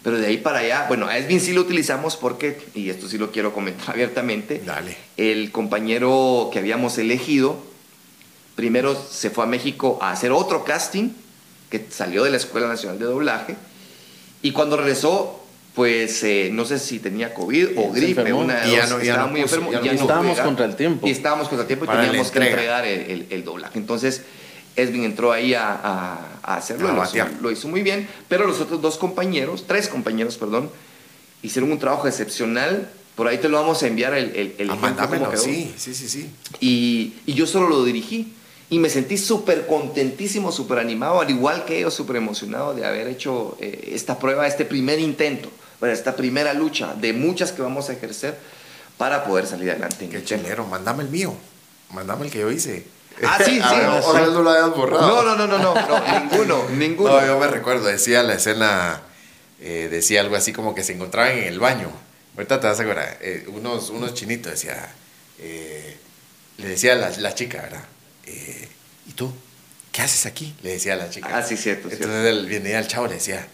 Speaker 2: Pero de ahí para allá, bueno, a Esvin sí lo utilizamos porque, y esto sí lo quiero comentar abiertamente,
Speaker 1: Dale.
Speaker 2: el compañero que habíamos elegido, primero se fue a México a hacer otro casting, que salió de la Escuela Nacional de Doblaje, y cuando regresó pues eh, no sé si tenía COVID o gripe, una
Speaker 3: y ya no, estaba muy enfermo. Ya, estábamos contra el tiempo.
Speaker 2: Y estábamos contra el tiempo y teníamos que entregar el, el, doblaje. Entonces, Esvin entró ahí a, a, hacerlo, lo, hizo, lo, hizo, muy bien, pero los otros dos compañeros, tres compañeros, perdón, hicieron un trabajo excepcional. Por ahí te lo vamos a enviar el, el, el
Speaker 1: ejemplo. Sí, sí, sí, sí.
Speaker 2: Y, y yo solo lo dirigí. Y me sentí súper contentísimo, súper animado, al igual que ellos, súper emocionado de haber hecho eh, esta prueba, este primer intento esta primera lucha de muchas que vamos a ejercer para poder salir adelante.
Speaker 1: Qué chelero, mándame el mío, mándame el que yo hice.
Speaker 2: Ah, sí, sí.
Speaker 1: Ahora no lo hayas borrado.
Speaker 2: No, no, no, no, no, ninguno, ninguno.
Speaker 1: No, yo me recuerdo, decía la escena, eh, decía algo así como que se encontraban en el baño. Ahorita te vas a acordar, eh, unos, unos chinitos, decía, eh, le decía a la, la chica, ¿verdad? ¿Qué haces aquí? Le decía a la chica.
Speaker 2: Ah, sí, cierto.
Speaker 1: Entonces él venía al chavo le decía,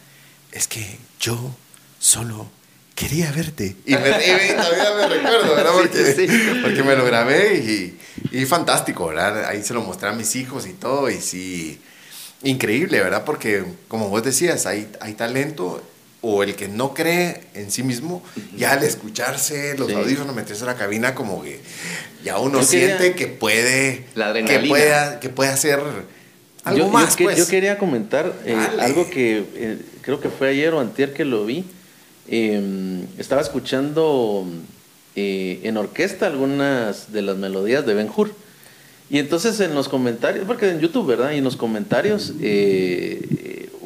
Speaker 1: es que yo solo quería verte. Y, me, todavía me recuerdo, ¿verdad? Porque, me lo grabé y, y, fantástico, ¿verdad? Ahí se lo mostré a mis hijos y todo, y sí, increíble, ¿verdad? Porque, como vos decías, hay, hay talento o el que no cree en sí mismo, ya al escucharse los audífonos, meterse a la cabina, como que ya uno siente que puede, que pueda, que puede hacer algo más.
Speaker 3: Yo,
Speaker 1: pues.
Speaker 3: quería comentar eh, algo que eh, creo que fue ayer o antier que lo vi. Em, estaba escuchando eh, en orquesta algunas de las melodías de Ben Hur. Y entonces en los comentarios, porque en YouTube, ¿verdad? Y en los comentarios,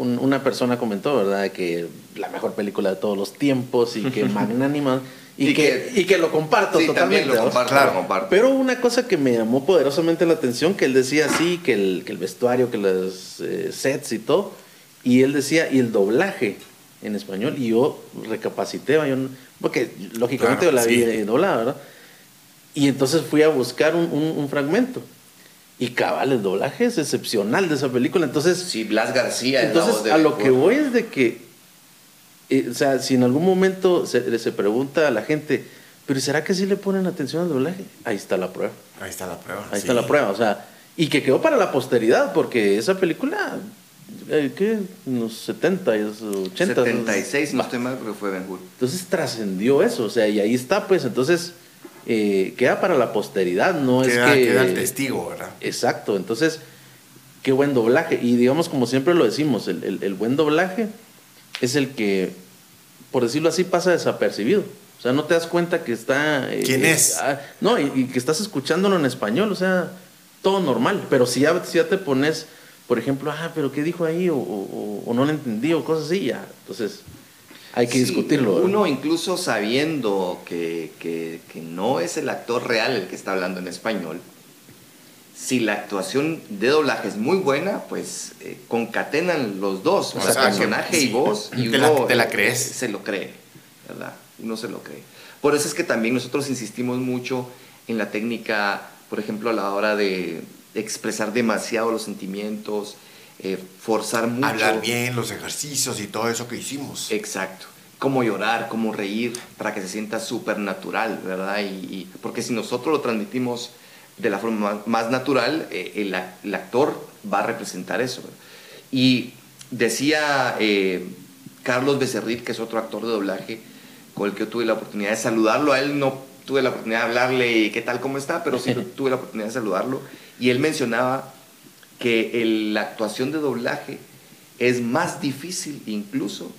Speaker 3: una persona comentó, ¿verdad? Que la mejor película de todos los tiempos y que magnánima. Y, que, y que lo comparto totalmente.
Speaker 2: Lo comparto,
Speaker 3: Pero una cosa que me llamó poderosamente la atención, que él decía sí, que el, que el vestuario, que los eh, sets y todo, y él decía, y el doblaje en español, y yo recapacité, yo, porque lógicamente yo la vi doblada, ¿verdad? Y entonces fui a buscar un, un, fragmento. Y cabal, el doblaje es excepcional de esa película. Entonces.
Speaker 2: Sí, Blas García.
Speaker 3: Entonces, a lo que voy es de que o sea, si en algún momento se, se pregunta a la gente, pero ¿será que sí le ponen atención al doblaje? Ahí está la prueba.
Speaker 1: Ahí está la prueba.
Speaker 3: Ahí está la prueba, o sea, y que quedó para la posteridad, porque esa película, eh, ¿qué? En los 70, 80.
Speaker 2: 76, no estoy mal, pero fue Ben Hur.
Speaker 3: Entonces trascendió eso, o sea, y ahí está, pues, entonces eh, queda para la posteridad, no es que.
Speaker 1: Queda el testigo, ¿verdad?
Speaker 3: Exacto, entonces, qué buen doblaje. Y digamos, como siempre lo decimos, el, el, el buen doblaje es el que, por decirlo así, pasa desapercibido. O sea, no te das cuenta que está...
Speaker 1: Eh, ¿Quién es?
Speaker 3: Ah, no, y, que estás escuchándolo en español, o sea, todo normal. Pero si ya, si ya te pones, por ejemplo, ah, pero ¿qué dijo ahí? O, no lo entendí, o cosas así, ya. Entonces, hay que discutirlo.
Speaker 2: Uno incluso sabiendo que, que, que no es el actor real el que está hablando en español, si la actuación de doblaje es muy buena, pues eh, concatenan los dos, o sea, personaje y voz, y
Speaker 1: uno te la, crees.
Speaker 2: se lo cree, ¿verdad? Uno se lo cree. Por eso es que también nosotros insistimos mucho en la técnica, por ejemplo, a la hora de expresar demasiado los sentimientos, eh, forzar mucho.
Speaker 1: Hablar bien, los ejercicios y todo eso que hicimos.
Speaker 2: Exacto. Cómo llorar, cómo reír, para que se sienta súper natural, ¿verdad? y, porque si nosotros lo transmitimos de la forma más natural, eh, el, actor va a representar eso. Y decía eh, Carlos Becerril, que es otro actor de doblaje, con el que yo tuve la oportunidad de saludarlo, a él no tuve la oportunidad de hablarle qué tal, cómo está, pero sí tuve la oportunidad de saludarlo, y él mencionaba que la actuación de doblaje es más difícil incluso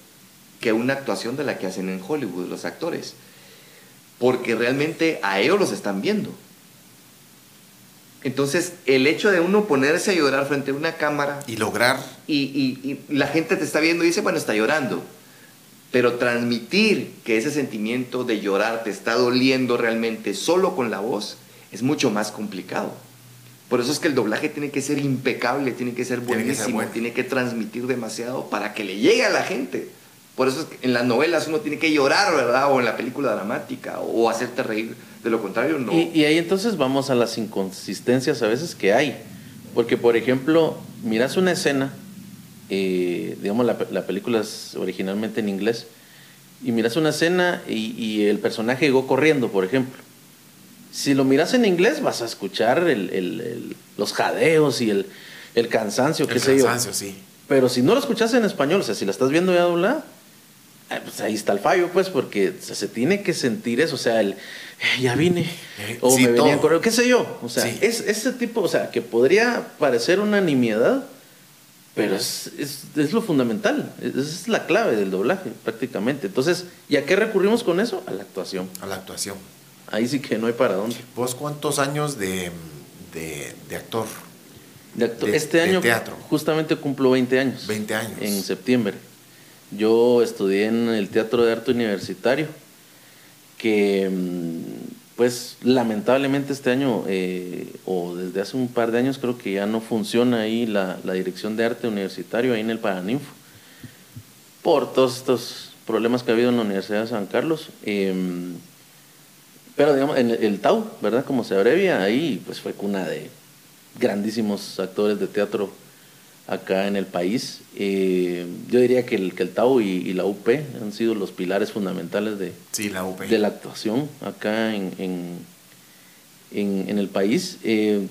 Speaker 2: que una actuación de la que hacen en Hollywood los actores, porque realmente a ellos los están viendo entonces, el hecho de uno ponerse a llorar frente a una cámara.
Speaker 1: Y lograr.
Speaker 2: Y, la gente te está viendo y dice, bueno, está llorando. Pero transmitir que ese sentimiento de llorar te está doliendo realmente solo con la voz es mucho más complicado. Por eso es que el doblaje tiene que ser impecable, tiene que ser buenísimo, tiene que, transmitir demasiado para que le llegue a la gente. Por eso es que en las novelas uno tiene que llorar, ¿verdad? O en la película dramática, o hacerte reír de lo contrario, no.
Speaker 3: Y, ahí entonces vamos a las inconsistencias a veces que hay. Porque, por ejemplo, miras una escena, eh, digamos, la, la, película es originalmente en inglés, y miras una escena y, el personaje llegó corriendo, por ejemplo. Si lo miras en inglés, vas a escuchar el, el, los jadeos y el, cansancio, qué sé yo.
Speaker 1: cansancio, sí.
Speaker 3: Pero si no lo escuchas en español, o sea, si la estás viendo ya doblada, eh, pues ahí está el fallo, pues, porque se tiene que sentir eso, o sea, el ya vine, eh, o me venía correo, qué sé yo. O sea, es ese tipo, o sea, que podría parecer una nimiedad, pero es, es, lo fundamental, es la clave del doblaje, prácticamente. Entonces, ¿y a qué recurrimos con eso? A la actuación.
Speaker 1: A la actuación.
Speaker 3: Ahí sí que no hay para dónde.
Speaker 1: ¿Vos cuántos años de, de, actor?
Speaker 3: De actor. este año teatro. justamente cumplo 20 años.
Speaker 1: 20 años.
Speaker 3: En septiembre. Yo estudié en el Teatro de Arte Universitario que mm, pues lamentablemente este año eh, o desde hace un par de años creo que ya no funciona ahí la, dirección de arte universitario ahí en el Paraninfo por todos estos problemas que ha habido en la Universidad de San Carlos. Em, pero digamos, en el, TAU, ¿verdad? Como se abrevia, ahí pues fue cuna de grandísimos actores de teatro acá en el país. Eh, yo diría que el, que el TAU y, la UP han sido los pilares fundamentales de,
Speaker 1: la,
Speaker 3: de la actuación acá en, en, el país. Eh,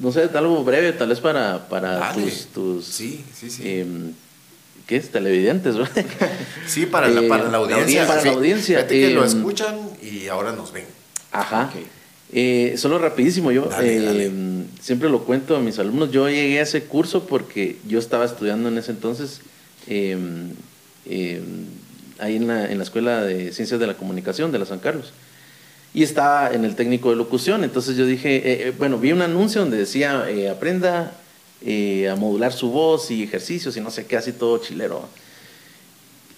Speaker 3: no sé, algo breve, tal vez para, para tus,
Speaker 1: Sí, sí, sí.
Speaker 3: Em, ¿Qué es? Televidentes,
Speaker 1: ¿verdad? Sí, para la, para la audiencia.
Speaker 3: Para la audiencia.
Speaker 1: que lo em, escuchan y ahora nos ven.
Speaker 3: Ajá. Eh, solo rapidísimo, yo eh, siempre lo cuento a mis alumnos, yo llegué a ese curso porque yo estaba estudiando en ese entonces em, em, ahí en la, en la, Escuela de Ciencias de la Comunicación de la San Carlos y estaba en el técnico de locución, entonces yo dije, eh, bueno, vi un anuncio donde decía, aprenda a modular su voz y ejercicios y no sé qué, así todo chilero.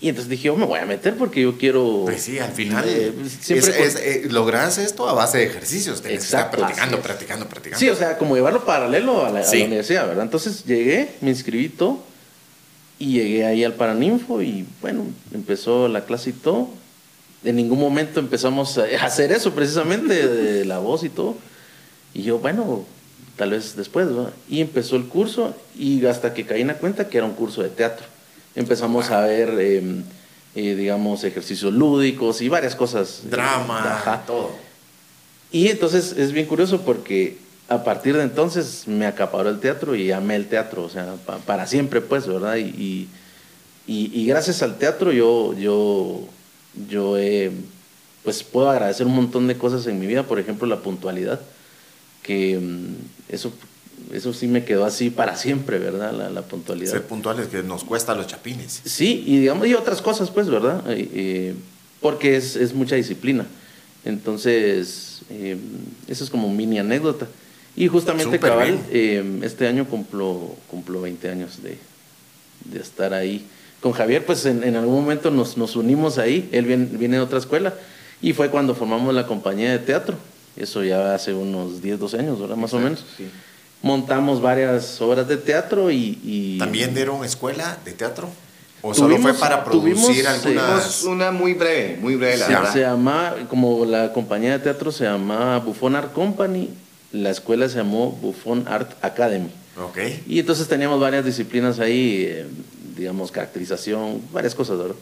Speaker 3: Y entonces dije, yo me voy a meter porque yo quiero...
Speaker 1: Pues sí, al final eh, siempre eh, logras esto a base de ejercicios. Te Exacto, practicando, practicando, practicando.
Speaker 3: Sí, o sea, como llevarlo paralelo a la, universidad, ¿verdad? Entonces llegué, me inscribí todo y llegué ahí al Paraninfo y bueno, empezó la clase y todo. En ningún momento empezamos a hacer eso precisamente, de la voz y todo. Y yo, bueno, tal vez después, ¿verdad? Y empezó el curso y hasta que caí en la cuenta que era un curso de teatro empezamos a ver, em, eh, digamos, ejercicios lúdicos y varias cosas.
Speaker 1: Drama, todo.
Speaker 3: Y entonces es bien curioso porque a partir de entonces me acaparó el teatro y amé el teatro, o sea, para siempre, pues, ¿verdad? Y, y, gracias al teatro yo, yo, yo pues puedo agradecer un montón de cosas en mi vida, por ejemplo, la puntualidad, que em, eso eso sí me quedó así para siempre, ¿verdad? La, puntualidad.
Speaker 1: Ser puntuales que nos cuesta los chapines.
Speaker 3: Sí, y digamos, y otras cosas, pues, ¿verdad? Eh, eh, porque es, es, mucha disciplina. Entonces, eh, eso es como mini anécdota. Y justamente, cabal, este año cumplo, cumplo 20 años de, de estar ahí. Con Javier, pues en, en algún momento nos, nos, unimos ahí. Él viene, viene de otra escuela. Y fue cuando formamos la compañía de teatro. Eso ya hace unos 10, 12 años, ¿verdad? Más o menos. Sí montamos varias obras de teatro y...
Speaker 1: ¿También dieron escuela de teatro? ¿O solo fue para producir algunas...?
Speaker 2: Una muy breve, muy breve, la
Speaker 3: verdad. Se llama, como la compañía de teatro se llama Buffon Art Company, la escuela se llamó Buffon Art Academy.
Speaker 1: Ok.
Speaker 3: Y entonces teníamos varias disciplinas ahí, eh, digamos, caracterización, varias cosas, ¿verdad?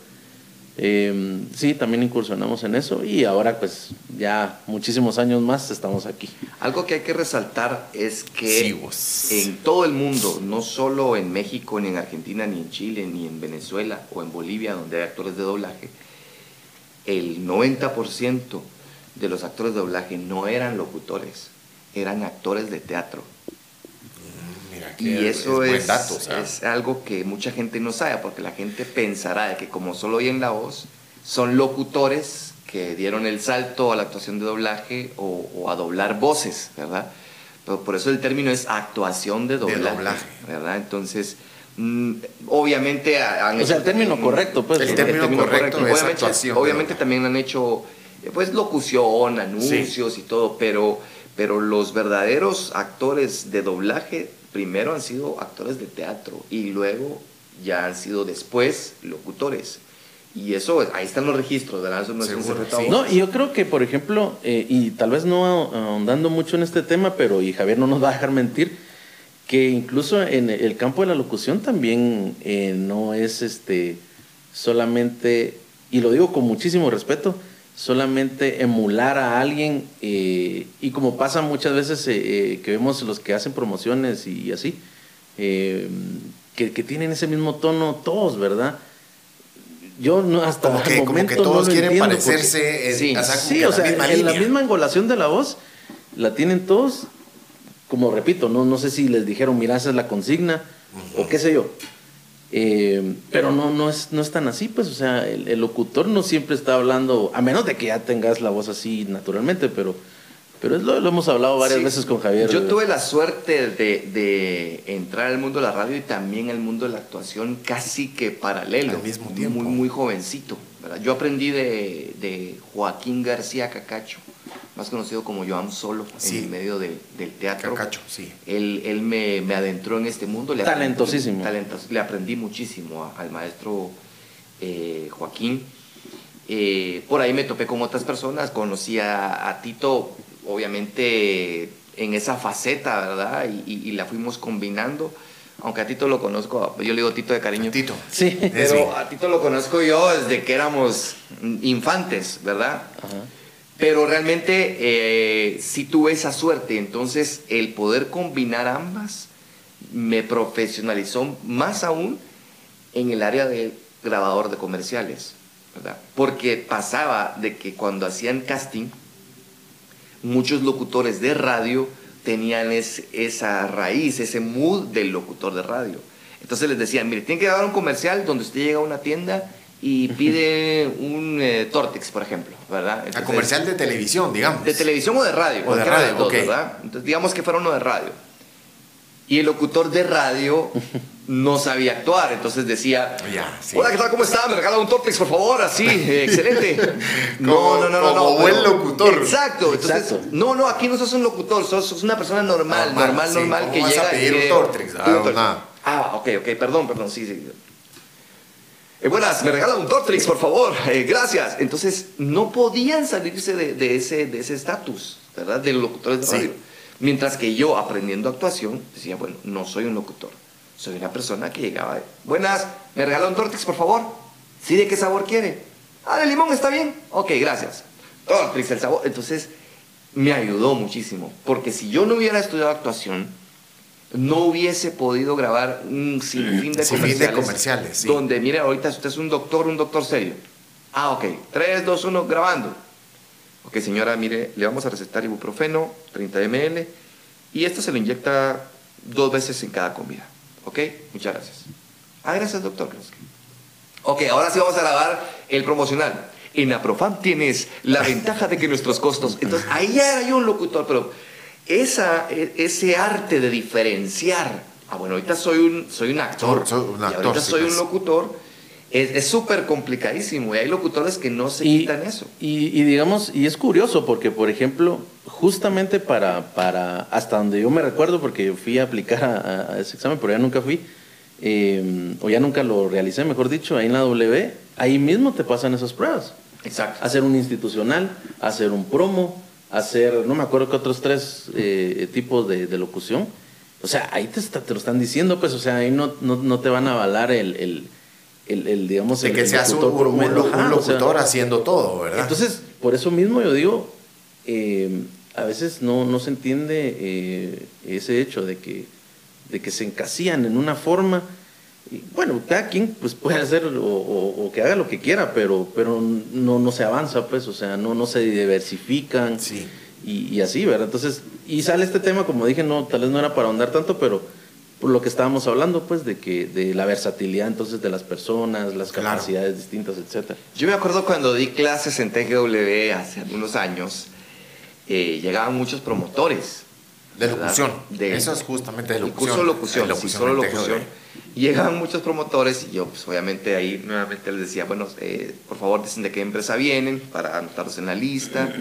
Speaker 3: Em, sí, también incursionamos en eso y ahora pues ya muchísimos años más estamos aquí.
Speaker 2: Algo que hay que resaltar es que en todo el mundo, no solo en México, ni en Argentina, ni en Chile, ni en Venezuela o en Bolivia, donde hay actores de doblaje, el 90% de los actores de doblaje no eran locutores, eran actores de teatro y eso es, es, algo que mucha gente no sabe, porque la gente pensará de que como solo oyen la voz, son locutores que dieron el salto a la actuación de doblaje o, a doblar voces, ¿verdad? Pero por eso el término es actuación de doblaje, ¿verdad? Entonces, mm, obviamente
Speaker 3: han O sea, el término correcto, pues.
Speaker 1: El, término, correcto, es
Speaker 2: obviamente,
Speaker 1: actuación.
Speaker 2: Obviamente también han hecho, pues, locución, anuncios y todo, pero, pero los verdaderos actores de doblaje primero han sido actores de teatro y luego ya han sido después locutores. Y eso, ahí están los registros, ¿verdad? Eso no es
Speaker 3: un No, y yo creo que, por ejemplo, eh, y tal vez no ahondando mucho en este tema, pero y Javier no nos va a dejar mentir, que incluso en el campo de la locución también eh, no es este solamente, y lo digo con muchísimo respeto, solamente emular a alguien eh, y como pasa muchas veces eh, eh, que vemos los que hacen promociones y, así, que, que, tienen ese mismo tono todos, ¿verdad? Yo no, hasta
Speaker 1: como que, momento como que todos quieren parecerse,
Speaker 3: sí, o sea, la en la misma engolación de la voz la tienen todos, como repito, no, no sé si les dijeron, mira, esa es la consigna, o qué sé yo. Eh, pero no, no, es, no es tan así, pues, o sea, el, locutor no siempre está hablando, a menos de que ya tengas la voz así naturalmente, pero, pero es lo, hemos hablado varias veces con Javier.
Speaker 2: Yo tuve la suerte de, entrar al mundo de la radio y también al mundo de la actuación casi que paralelo.
Speaker 1: Al mismo tiempo.
Speaker 2: Muy, muy jovencito. Yo aprendí de, de Joaquín García Cacacho más conocido como Joan Solo, en medio del teatro.
Speaker 1: Cacacho, sí.
Speaker 2: Él, él me, me, adentró en este mundo.
Speaker 3: Le Talentosísimo.
Speaker 2: le aprendí muchísimo al maestro eh, Joaquín. Eh, por ahí me topé con otras personas, conocí a, Tito, obviamente en esa faceta, ¿verdad? Y, la fuimos combinando. aunque a Tito lo conozco, yo le digo Tito de cariño.
Speaker 1: Tito.
Speaker 3: Sí.
Speaker 2: Pero a Tito lo conozco yo desde que éramos infantes, ¿verdad? Pero realmente eh, sí tuve esa suerte. Entonces, el poder combinar ambas me profesionalizó más aún en el área de grabador de comerciales, ¿verdad? Porque pasaba de que cuando hacían casting, muchos locutores de radio tenían esa raíz, ese mood del locutor de radio. Entonces les decían, mire, tiene que grabar un comercial donde usted llega a una tienda y pide un eh, Tortex, por ejemplo, ¿verdad?
Speaker 1: a comercial de televisión, digamos.
Speaker 2: De televisión o de radio.
Speaker 1: O de radio,
Speaker 2: ¿verdad? Entonces digamos que fuera uno de radio. Y el locutor de radio no sabía actuar, entonces decía, hola, ¿qué tal? ¿Cómo está? Me regala un Tortex, por favor, así, excelente.
Speaker 1: no, no, no, no. Como buen locutor.
Speaker 2: Exacto, entonces, no, no, aquí no sos un locutor, sos, una persona normal, normal, normal, que llega
Speaker 1: a pedir un Tortex?
Speaker 2: Ah, ah, ok, ok, perdón, perdón, sí, sí. Eh, buenas, me regala un Tortrix, por favor. Eh, gracias. Entonces, no podían salirse de, ese de ese estatus, ¿verdad? De locutores de radio. Mientras que yo, aprendiendo actuación, decía, bueno, no soy un locutor. Soy una persona que llegaba. Buenas, me regala un Tortrix, por favor. ¿Sí? ¿De qué sabor quiere? Ah, de limón, está bien. Ok, gracias. Tortrix, el sabor. Entonces, me ayudó muchísimo. Porque si yo no hubiera estudiado actuación, no hubiese podido grabar un sinfín de comerciales.
Speaker 1: de comerciales,
Speaker 2: Donde, mire, ahorita usted es un doctor, un doctor serio. Ah, ok. 3, 2, 1, grabando. Ok, señora, mire, le vamos a recetar ibuprofeno, 30 ml, y esto se lo inyecta dos veces en cada comida. Ok, muchas gracias. Ah, gracias, doctor. Ok, ahora sí vamos a grabar el promocional. En Aprofam tienes la ventaja de que nuestros costos. Entonces, ahí ya yo un locutor, pero esa, e, ese arte de diferenciar, ah, bueno, ahorita soy un, soy un actor, y ahorita soy un pues. locutor, es súper complicadísimo y hay locutores que no se quitan eso.
Speaker 3: Y, digamos, y es curioso porque, por ejemplo, justamente para, para, hasta donde yo me recuerdo, porque fui a aplicar a, ese examen, pero ya nunca fui, em, o ya nunca lo realicé, mejor dicho, ahí en la W, ahí mismo te pasan esas pruebas.
Speaker 2: Exacto.
Speaker 3: Hacer un institucional, hacer un promo, hacer, no me acuerdo qué otros tres eh, tipos de, locución. O sea, ahí te, te, lo están diciendo, pues, o sea, ahí no, no, te van a avalar el, el, digamos...
Speaker 1: De que seas un, locutor haciendo todo, ¿verdad?
Speaker 3: Entonces, por eso mismo yo digo, eh, a veces no, no se entiende eh, ese hecho de que, de que se encasían en una forma bueno, cada quien pues, puede hacer o, que haga lo que quiera, pero, pero no, no se avanza, pues, o sea, no, no se diversifican
Speaker 1: sí.
Speaker 3: y, así, ¿verdad? Entonces, y sale este tema, como dije, no, tal vez no era para ahondar tanto, pero por lo que estábamos hablando, pues, de que de la versatilidad entonces de las personas, las capacidades distintas, etcétera.
Speaker 2: Yo me acuerdo cuando di clases en TGW hace algunos años, eh, llegaban muchos promotores.
Speaker 1: De locución. De, Eso es justamente de locución.
Speaker 2: El curso locución, solo locución llegaban muchos promotores y yo, pues obviamente ahí nuevamente les decía, bueno, eh, por favor dicen de qué empresa vienen para anotarlos en la lista.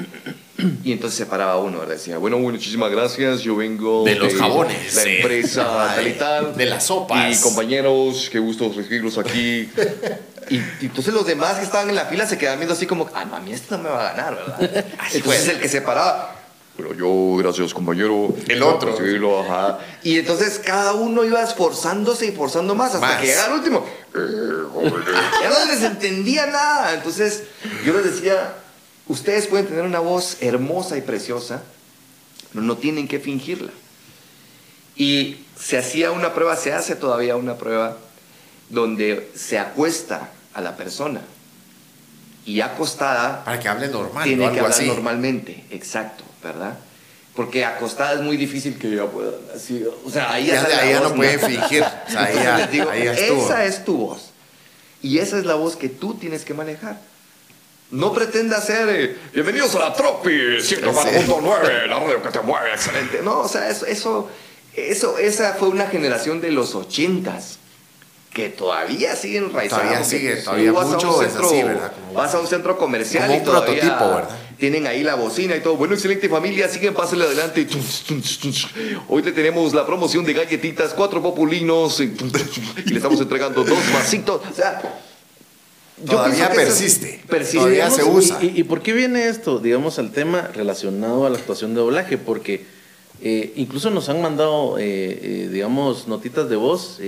Speaker 2: Y entonces se paraba uno, ¿verdad? Decía, bueno, muchísimas gracias, yo vengo
Speaker 1: de los jabones,
Speaker 2: de la empresa tal y tal.
Speaker 1: De las sopas.
Speaker 2: Y compañeros, qué gusto recibirlos aquí. y, entonces los demás que estaban en la fila se quedaban viendo así como, ah, no, a mí esto no me va a ganar, ¿verdad? entonces el que se paraba, pero yo, gracias compañero.
Speaker 1: El otro.
Speaker 2: Y entonces cada uno iba esforzándose y forzando más hasta que llegaba el último. ya no les entendía nada. Entonces yo les decía, ustedes pueden tener una voz hermosa y preciosa, pero no tienen que fingirla. Y se hacía una prueba, se hace todavía una prueba donde se acuesta a la persona y acostada.
Speaker 1: Para que hable normal.
Speaker 2: Tiene que hablar normalmente, exacto. ¿Verdad? Porque acostada es muy difícil que yo pueda así, o sea, ahí
Speaker 1: ya, no puede fingir, o sea, ahí
Speaker 2: digo, esa es tu voz. Y esa es la voz que tú tienes que manejar. No pretenda ser eh, bienvenidos a la Tropi 104.9, la radio que te mueve, excelente. No, o sea, eso, eso, eso, esa fue una generación de los ochentas que todavía siguen
Speaker 1: raizados. Todavía sigue, todavía mucho es así, ¿verdad?
Speaker 2: vas a un centro comercial y todavía prototipo, ¿verdad? Tienen ahí la bocina y todo. Bueno, excelente familia, siguen, pásenle adelante. Hoy le tenemos la promoción de galletitas, cuatro populinos y, le estamos entregando dos vasitos. O sea,
Speaker 1: todavía persiste, todavía se usa.
Speaker 3: ¿Y, por qué viene esto, digamos, al tema relacionado a la actuación de doblaje? Porque Eh, incluso nos han mandado, digamos, notitas de voz.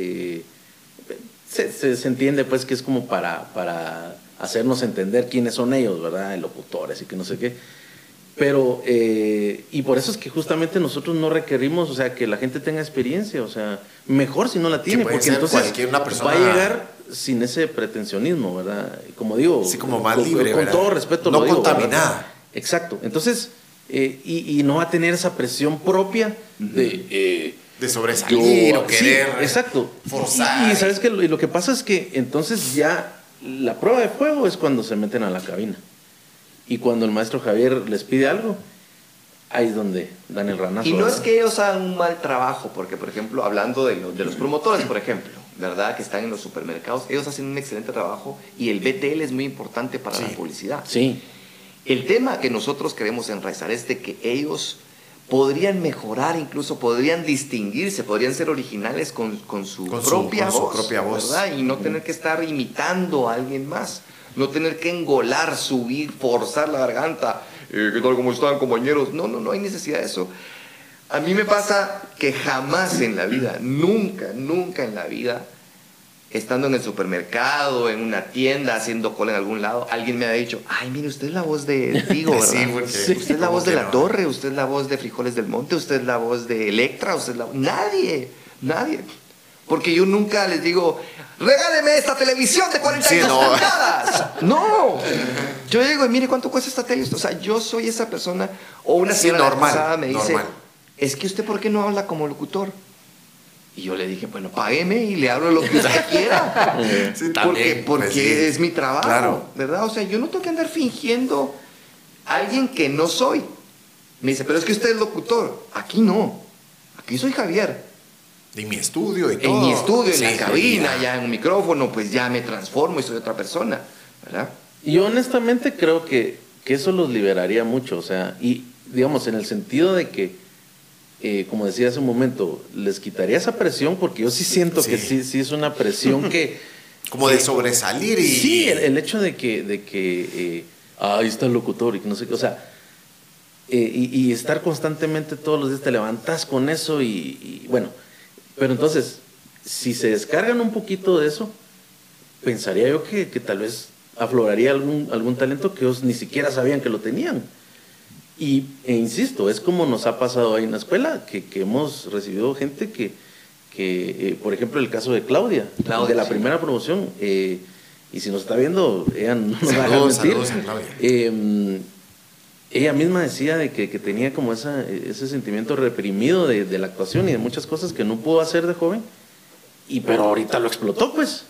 Speaker 3: Se, se, entiende pues que es como para, para hacernos entender quiénes son ellos, ¿verdad? Locutores y que no sé qué. Pero, eh, y por eso es que justamente nosotros no requerimos, o sea, que la gente tenga experiencia, o sea, mejor si no la tiene, porque entonces
Speaker 1: una persona...
Speaker 3: va a llegar sin ese pretensionismo, ¿verdad? Como digo,
Speaker 1: sí, como más libre,
Speaker 3: con, todo respeto,
Speaker 1: no contaminada.
Speaker 3: Exacto. Entonces, eh, y, no va a tener esa presión propia de,
Speaker 1: eh, de sobresalir o querer
Speaker 3: exacto.
Speaker 1: forzar.
Speaker 3: Y, sabes que lo, lo que pasa es que entonces ya la prueba de fuego es cuando se meten a la cabina. Y cuando el maestro Javier les pide algo, ahí es donde dan el ranazo.
Speaker 2: Y no es que ellos hagan un mal trabajo, porque por ejemplo, hablando de, de los promotores, por ejemplo, ¿verdad? Que están en los supermercados, ellos hacen un excelente trabajo y el BTL es muy importante para la publicidad.
Speaker 3: Sí.
Speaker 2: El tema que nosotros queremos enraizar es de que ellos podrían mejorar, incluso podrían distinguirse, podrían ser originales con, con, su, propia voz,
Speaker 1: propia voz.
Speaker 2: ¿verdad? Y no tener que estar imitando a alguien más no tener que engolar, subir, forzar la garganta. Eh, ¿Qué tal? ¿Cómo están, compañeros? No, no, no hay necesidad de eso. A mí me pasa que jamás en la vida, nunca, nunca en la vida, estando en el supermercado, en una tienda, haciendo cola en algún lado, alguien me ha dicho, ay, mire, usted es la voz de Tigo, ¿verdad? sí, porque, usted es la voz de La Torre, usted es la voz de Frijoles del Monte, usted es la voz de Electra, usted es la... Nadie, nadie. Porque yo nunca les digo, regáleme esta televisión de 42 no. pulgadas. No. Yo digo, mire cuánto cuesta esta televisión. O sea, yo soy esa persona. O una señora normal, me dice, es que usted, ¿por qué no habla como locutor? Y yo le dije, bueno, págueme y le hablo lo que usted quiera. porque porque pues es mi trabajo, claro. ¿verdad? O sea, yo no tengo que andar fingiendo a alguien que no soy. Me dice, pero es que usted es locutor. Aquí no. Aquí soy Javier.
Speaker 1: En mi estudio y todo.
Speaker 2: En mi estudio, en la cabina, ya en un micrófono, pues ya me transformo y soy otra persona, ¿verdad?
Speaker 3: Y honestamente creo que, que eso los liberaría mucho, o sea, y digamos, en el sentido de que, eh, como decía hace un momento, les quitaría esa presión, porque yo sí siento que sí, sí es una presión que...
Speaker 1: Como de sobresalir y...
Speaker 3: Sí, el, hecho de que, de que eh, ahí está el locutor y que no sé qué, o sea, eh, y, estar constantemente todos los días te levantas con eso y bueno, pero entonces, si se descargan un poquito de eso, pensaría yo que, tal vez afloraría algún, algún talento que ellos ni siquiera sabían que lo tenían. Y, e insisto, es como nos ha pasado ahí en la escuela, que, hemos recibido gente que, que eh, por ejemplo, el caso de Claudia, de la primera promoción, eh, y si nos está viendo, ella no nos va a mentir. Em, ella misma decía de que, tenía como esa, ese sentimiento reprimido de, la actuación y de muchas cosas que no pudo hacer de joven, y pero ahorita lo explotó pues.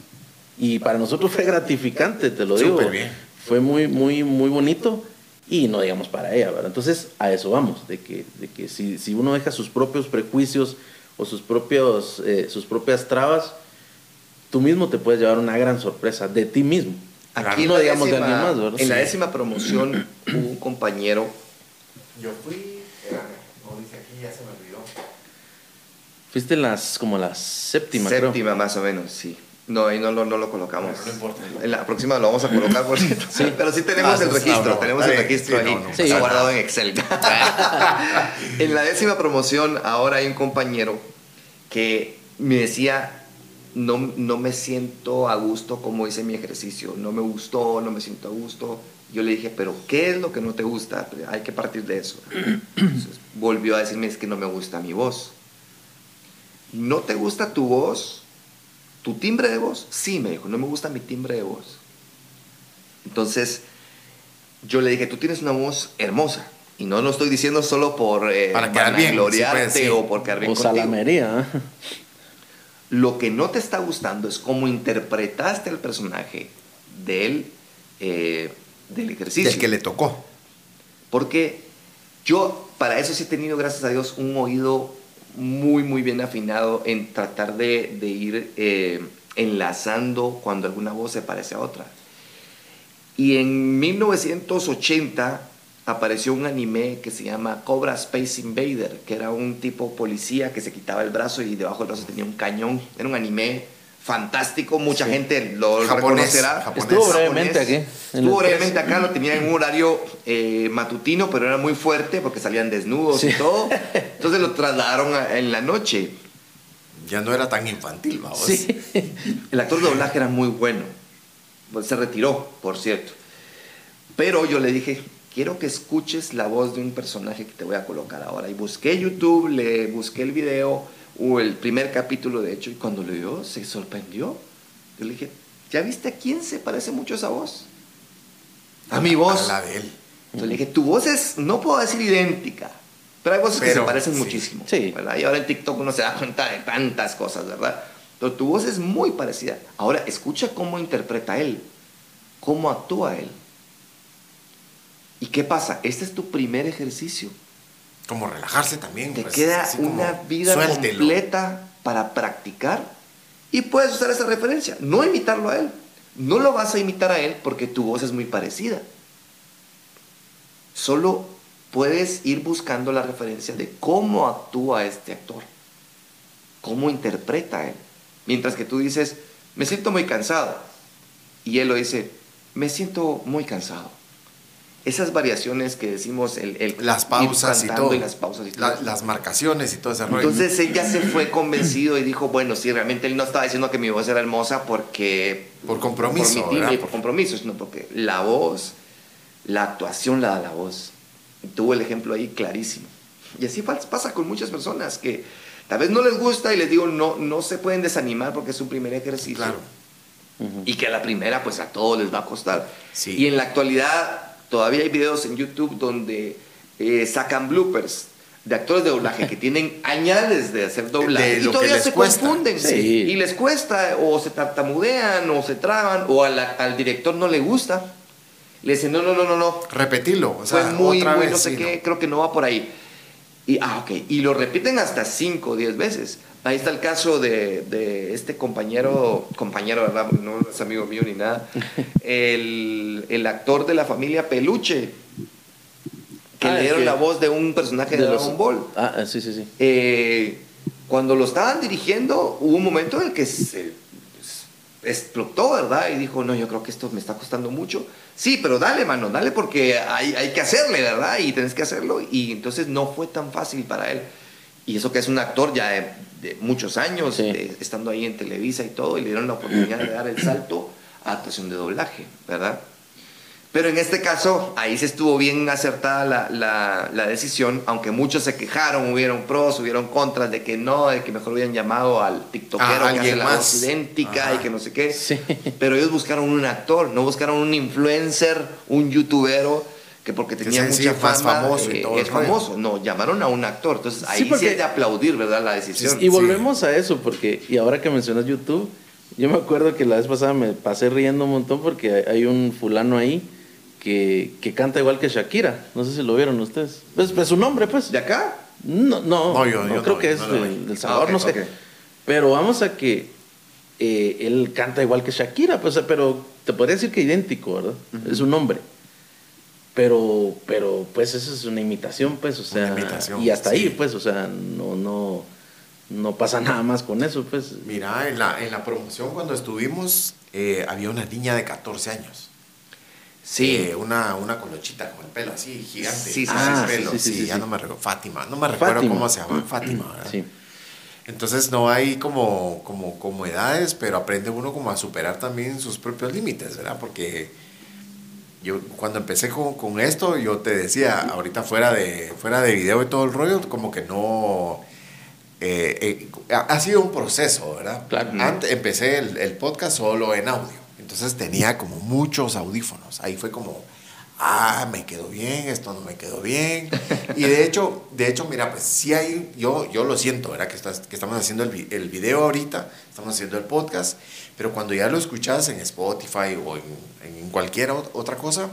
Speaker 3: Y para nosotros fue gratificante, te lo digo.
Speaker 1: Bien.
Speaker 3: Fue muy, muy, muy bonito y no digamos para ella, ¿verdad? Entonces a eso vamos, de que, de que si, si uno deja sus propios prejuicios o sus, propios, eh, sus propias trabas, tú mismo te puedes llevar una gran sorpresa de ti mismo.
Speaker 2: Aquí no digamos de alguien más, ¿verdad? En la décima promoción hubo un compañero.
Speaker 1: Yo fui, como dice aquí, ya se me olvidó.
Speaker 3: Fuiste las, como la séptima,
Speaker 2: Séptima, más o menos, sí. No, ahí no, no, no lo colocamos.
Speaker 1: no importa.
Speaker 2: En la próxima lo vamos a colocar, por cierto. sí. Pero sí tenemos ah, el registro, tenemos el registro ahí. Está guardado en Excel. en la décima promoción, ahora hay un compañero que me decía, no, no me siento a gusto como hice mi ejercicio, no me gustó, no me siento a gusto. Yo le dije, pero ¿qué es lo que no te gusta? Hay que partir de eso. volvió a decirme, es que no me gusta mi voz. ¿No te gusta tu voz? ¿Tu timbre de voz? Sí, me dijo, no me gusta mi timbre de voz. Entonces, yo le dije, tú tienes una voz hermosa. Y no lo estoy diciendo solo por
Speaker 1: eh, para quedar bien,
Speaker 2: gloriarte o por quedar bien
Speaker 3: o salamería.
Speaker 2: Lo que no te está gustando es cómo interpretaste el personaje del, eh, del ejercicio.
Speaker 1: Del que le tocó.
Speaker 2: Porque yo para eso sí he tenido, gracias a Dios, un oído muy, muy bien afinado en tratar de, ir eh, enlazando cuando alguna voz se parece a otra. Y en 1980 apareció un anime que se llama Cobra Space Invader, que era un tipo policía que se quitaba el brazo y debajo del brazo tenía un cañón. Era un anime fantástico, mucha gente lo reconocerá.
Speaker 3: Estuvo brevemente aquí.
Speaker 2: Estuvo brevemente acá, lo tenía en un horario eh, matutino, pero era muy fuerte porque salían desnudos y todo. Entonces lo trasladaron en la noche.
Speaker 1: Ya no era tan infantil, vamos.
Speaker 2: Sí. El actor de doblaje era muy bueno. Pues se retiró, por cierto. Pero yo le dije, quiero que escuches la voz de un personaje que te voy a colocar ahora. Y busqué YouTube, le busqué el video o el primer capítulo de hecho, y cuando lo vio se sorprendió. Yo le dije, ¿ya viste a quién se parece mucho esa voz? A, mi voz.
Speaker 1: A la de él.
Speaker 2: Entonces le dije, tu voz es, no puedo decir idéntica, pero hay voces que se parecen muchísimo.
Speaker 3: Sí.
Speaker 2: ¿verdad? Y ahora en TikTok uno se da cuenta de tantas cosas, ¿verdad? Pero tu voz es muy parecida. Ahora, escucha cómo interpreta él, cómo actúa él. ¿Y qué pasa? Este es tu primer ejercicio
Speaker 1: como relajarse también.
Speaker 2: Te pues, queda una vida completa para practicar y puedes usar esa referencia. No imitarlo a él. No lo vas a imitar a él porque tu voz es muy parecida. Solo puedes ir buscando la referencia de cómo actúa este actor, cómo interpreta él. Mientras que tú dices, me siento muy cansado. Y él lo dice, me siento muy cansado esas variaciones que decimos, el,
Speaker 1: las pausas y todo.
Speaker 2: las pausas y
Speaker 1: las marcaciones y todo ese
Speaker 2: rollo. Entonces él ya se fue convencido y dijo, bueno, sí, realmente él no estaba diciendo que mi voz era hermosa porque...
Speaker 1: Por compromiso.
Speaker 2: Por, por compromiso, sino porque la voz, la actuación la da la voz. tuvo el ejemplo ahí clarísimo. Y así pasa con muchas personas que tal vez no les gusta y les digo, no, no se pueden desanimar porque es su primer ejercicio.
Speaker 1: Claro.
Speaker 2: Y que a la primera, pues a todos les va a costar. Y en la actualidad Todavía hay videos en YouTube donde eh, sacan bloopers de actores de doblaje que tienen añades de hacer doblaje y todavía se confunden. Y les cuesta o se tartamudean o se traban o al director no le gusta. Le dicen no no no no no
Speaker 1: repetirlo o sea,
Speaker 2: fue muy, muy no sé qué creo que no va por ahí y ah ok y lo repiten hasta 5 o 10 veces Ahí está el caso de, este compañero, compañero, ¿verdad? No es amigo mío ni nada. El, actor de la familia Peluche, que ah, le dieron la voz de un personaje de, Dragon Ball.
Speaker 3: Ah, ah, sí, sí, sí.
Speaker 2: Eh, cuando lo estaban dirigiendo, hubo un momento en el que se explotó, ¿verdad? Y dijo, no, yo creo que esto me está costando mucho. Sí, pero dale, mano, dale porque hay, hay que hacerle, ¿verdad? Y tenés que hacerlo. Y entonces no fue tan fácil para él. Y eso que es un actor ya de, muchos años, estando ahí en Televisa y todo, y le dieron la oportunidad de dar el salto a actuación de doblaje, ¿verdad? Pero en este caso, ahí se estuvo bien acertada la, la, decisión, aunque muchos se quejaron, hubieron pros, hubieron contras de que no, de que mejor hubieran llamado al tiktokero que hace la voz idéntica y que no sé qué. Pero ellos buscaron un actor, no buscaron un influencer, un youtubero que porque tenía mucha fama famoso eh, es famoso. No, llamaron a un actor. Entonces ahí sí, es de aplaudir, ¿verdad? La decisión.
Speaker 3: Y volvemos a eso, porque, y ahora que mencionas YouTube, yo me acuerdo que la vez pasada me pasé riendo un montón porque hay un fulano ahí que, que canta igual que Shakira. No sé si lo vieron ustedes. Pues, pues su nombre, pues.
Speaker 2: ¿De acá?
Speaker 3: No, no, no, creo que es del Salvador, ah, no sé. Pero vamos a que eh, él canta igual que Shakira, pues, pero te podría decir que idéntico, ¿verdad? Es un nombre. Pero, pero pues eso es una imitación, pues, o sea, y hasta ahí, pues, o sea, no, no, no pasa nada más con eso, pues.
Speaker 1: Mira, en la, en la promoción cuando estuvimos eh, había una niña de 14 años. Sí. Eh, una, una colochita con el pelo así, gigante. Sí, sí, ah, pelo. sí, ya no me recuerdo. Fátima, no me recuerdo cómo se llama. Fátima, ¿verdad? Sí. Entonces no hay como, como, como edades, pero aprende uno como a superar también sus propios límites, ¿verdad? Porque yo cuando empecé con, con, esto, yo te decía, ahorita fuera de, fuera de video y todo el rollo, como que no... Eh, eh, ha, sido un proceso, ¿verdad? Claro. Antes empecé el, el, podcast solo en audio, entonces tenía como muchos audífonos. Ahí fue como, ah, me quedó bien, esto no me quedó bien. Y de hecho, de hecho, mira, pues sí hay, yo, yo lo siento, ¿verdad? Que, estás, que estamos haciendo el, el video ahorita, estamos haciendo el podcast, pero cuando ya lo escuchas en Spotify o en, en cualquier otra cosa,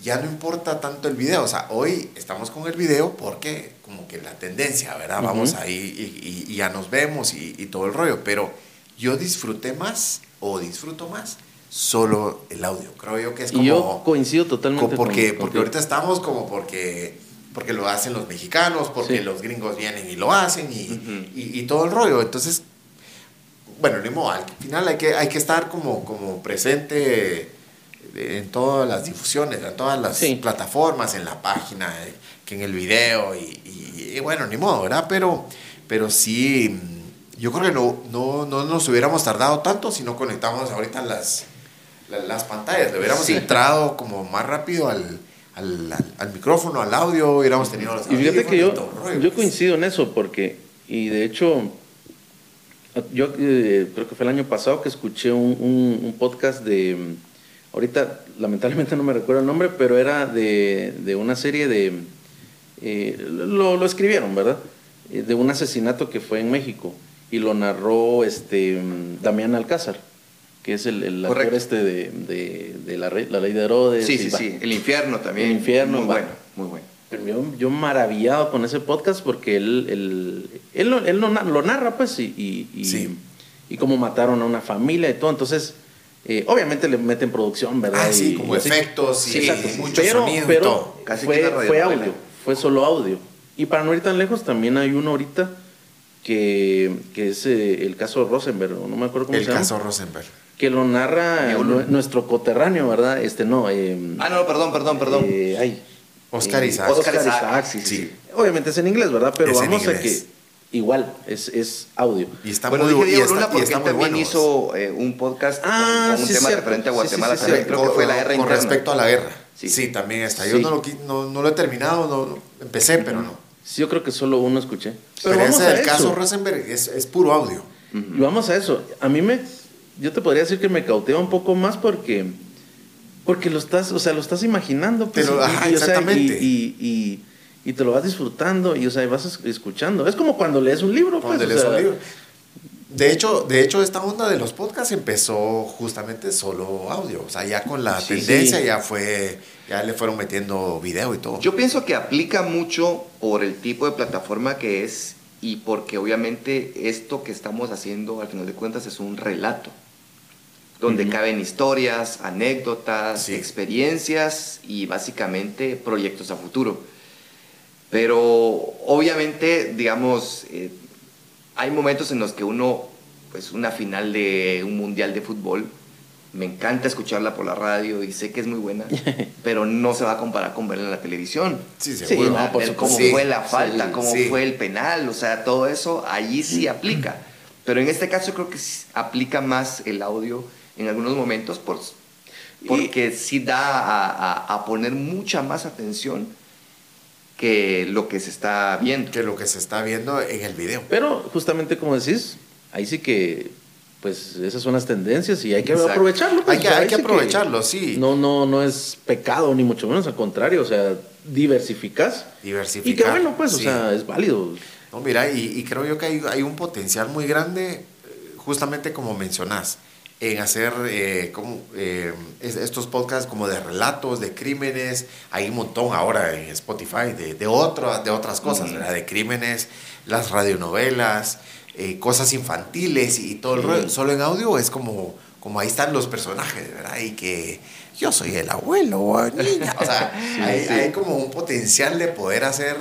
Speaker 1: ya no importa tanto el video. O sea, hoy estamos con el video porque como que la tendencia, ¿verdad? Vamos ahí y, ya nos vemos y, y, todo el rollo. Pero yo disfruté más o disfruto más solo el audio. Creo yo que es como...
Speaker 3: yo coincido totalmente
Speaker 1: porque, Porque ahorita estamos como porque, porque lo hacen los mexicanos, porque los gringos vienen y lo hacen y, y todo el rollo. Entonces, bueno, ni modo, al final hay que, hay que estar como, como presente en todas las difusiones, en todas las plataformas, en la página, eh, que en el video, y, bueno, ni modo, ¿verdad? Pero, pero sí, yo creo que no, no, no nos hubiéramos tardado tanto si no conectamos ahorita las, las, pantallas, le hubiéramos entrado como más rápido al, al, al, micrófono, al audio, hubiéramos tenido
Speaker 3: Y fíjate que yo, yo coincido en eso, porque, y de hecho, yo eh, creo que fue el año pasado que escuché un, un, podcast de, ahorita lamentablemente no me recuerdo el nombre, pero era de, de una serie de, eh, lo, lo, escribieron, ¿verdad? Eh, de un asesinato que fue en México y lo narró este Damián Alcázar que es el, el actor este de, de, de la, la, ley de Herodes.
Speaker 2: Sí, sí, sí. El infierno también.
Speaker 3: El infierno.
Speaker 2: Muy bueno, muy bueno.
Speaker 3: Yo, yo, maravillado con ese podcast porque él, él, él, él lo, lo, narra, pues, y, y, sí. y, cómo mataron a una familia y todo. Entonces, eh, obviamente le meten producción, ¿verdad?
Speaker 1: Ah, sí, como efectos y,
Speaker 3: sí, mucho pero, sonido pero y todo. Casi fue, fue audio, fue solo audio. Y para no ir tan lejos, también hay uno ahorita que, que es eh, el caso Rosenberg, no me acuerdo cómo
Speaker 1: el
Speaker 3: se llama.
Speaker 1: El caso Rosenberg
Speaker 3: que lo narra nuestro coterráneo, ¿verdad? Este no. Eh,
Speaker 2: ah, no, perdón, perdón, perdón.
Speaker 3: Eh, ay,
Speaker 1: Oscar
Speaker 3: eh,
Speaker 1: Isaac.
Speaker 3: Oscar, Isaac, sí, sí. Obviamente es en inglés, ¿verdad? Pero vamos a que igual es, es audio.
Speaker 2: Y está bueno, muy, dije Diego Luna porque también hizo eh, un podcast
Speaker 3: ah,
Speaker 2: con, un
Speaker 3: sí,
Speaker 2: tema
Speaker 3: cierto.
Speaker 2: referente a Guatemala también. Creo que fue la guerra
Speaker 1: Con respecto a la guerra. Sí, también está. Yo no lo, no, no, lo he terminado, no, empecé, pero no.
Speaker 3: Sí, yo creo que solo uno escuché.
Speaker 1: Pero, pero vamos del caso Rosenberg es, es puro audio.
Speaker 3: Y vamos a eso. A mí me yo te podría decir que me cautiva un poco más porque porque lo estás, o sea, lo estás imaginando,
Speaker 1: pues, Pero, ajá, y, exactamente.
Speaker 3: y, y, y, te lo vas disfrutando y o sea, vas escuchando. Es como cuando lees un libro,
Speaker 1: pues,
Speaker 3: lees
Speaker 1: un libro. De hecho, de hecho, esta onda de los podcasts empezó justamente solo audio. O sea, ya con la sí, tendencia sí. ya fue, ya le fueron metiendo video y todo.
Speaker 2: Yo pienso que aplica mucho por el tipo de plataforma que es y porque obviamente esto que estamos haciendo al final de cuentas es un relato donde uh -huh. caben historias, anécdotas, sí. experiencias y básicamente proyectos a futuro. Pero obviamente, digamos, eh, hay momentos en los que uno, pues una final de un mundial de fútbol, me encanta escucharla por la radio y sé que es muy buena, pero no se va a comparar con verla en la televisión.
Speaker 1: Sí, seguro.
Speaker 2: Sí, no, por cómo sí, fue la falta, sí, cómo fue el penal, o sea, todo eso allí sí aplica. Pero en este caso creo que aplica más el audio en algunos momentos por, porque y, sí da a, a, a, poner mucha más atención que lo que se está viendo.
Speaker 1: Que lo que se está viendo en el video.
Speaker 3: Pero justamente como decís, ahí sí que pues esas son las tendencias y hay que Exacto. aprovecharlo. Pues,
Speaker 1: hay que, hay que aprovecharlo, que sí.
Speaker 3: No, no, no es pecado, ni mucho menos, al contrario, o sea, diversificas.
Speaker 1: Diversificar.
Speaker 3: Y que bueno, pues, sí. o sea, es válido.
Speaker 1: No, mira, y, y creo yo que hay, hay, un potencial muy grande, justamente como mencionás en hacer eh, como, eh, estos podcasts como de relatos, de crímenes. Hay un montón ahora en Spotify de, de, otro, de otras cosas, ¿verdad? De crímenes, las radionovelas, eh, cosas infantiles y todo el rollo. Solo en audio es como, como ahí están los personajes, ¿verdad? Y que yo soy el abuelo, niña. O sea, sí, hay, sí. hay como un potencial de poder hacer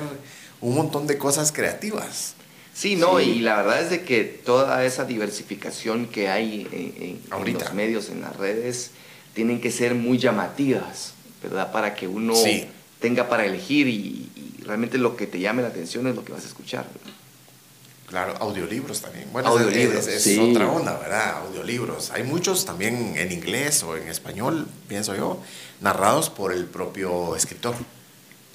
Speaker 1: un montón de cosas creativas.
Speaker 2: Sí, no, sí. y la verdad es de que toda esa diversificación que hay en, en, en, los medios, en las redes, tienen que ser muy llamativas, ¿verdad? Para que uno sí. tenga para elegir y, y, realmente lo que te llame la atención es lo que vas a escuchar. ¿verdad?
Speaker 1: Claro, audiolibros también. Bueno,
Speaker 2: audiolibros,
Speaker 1: es, es,
Speaker 2: sí.
Speaker 1: otra onda, ¿verdad? Audiolibros. Hay muchos también en inglés o en español, pienso yo, narrados por el propio escritor.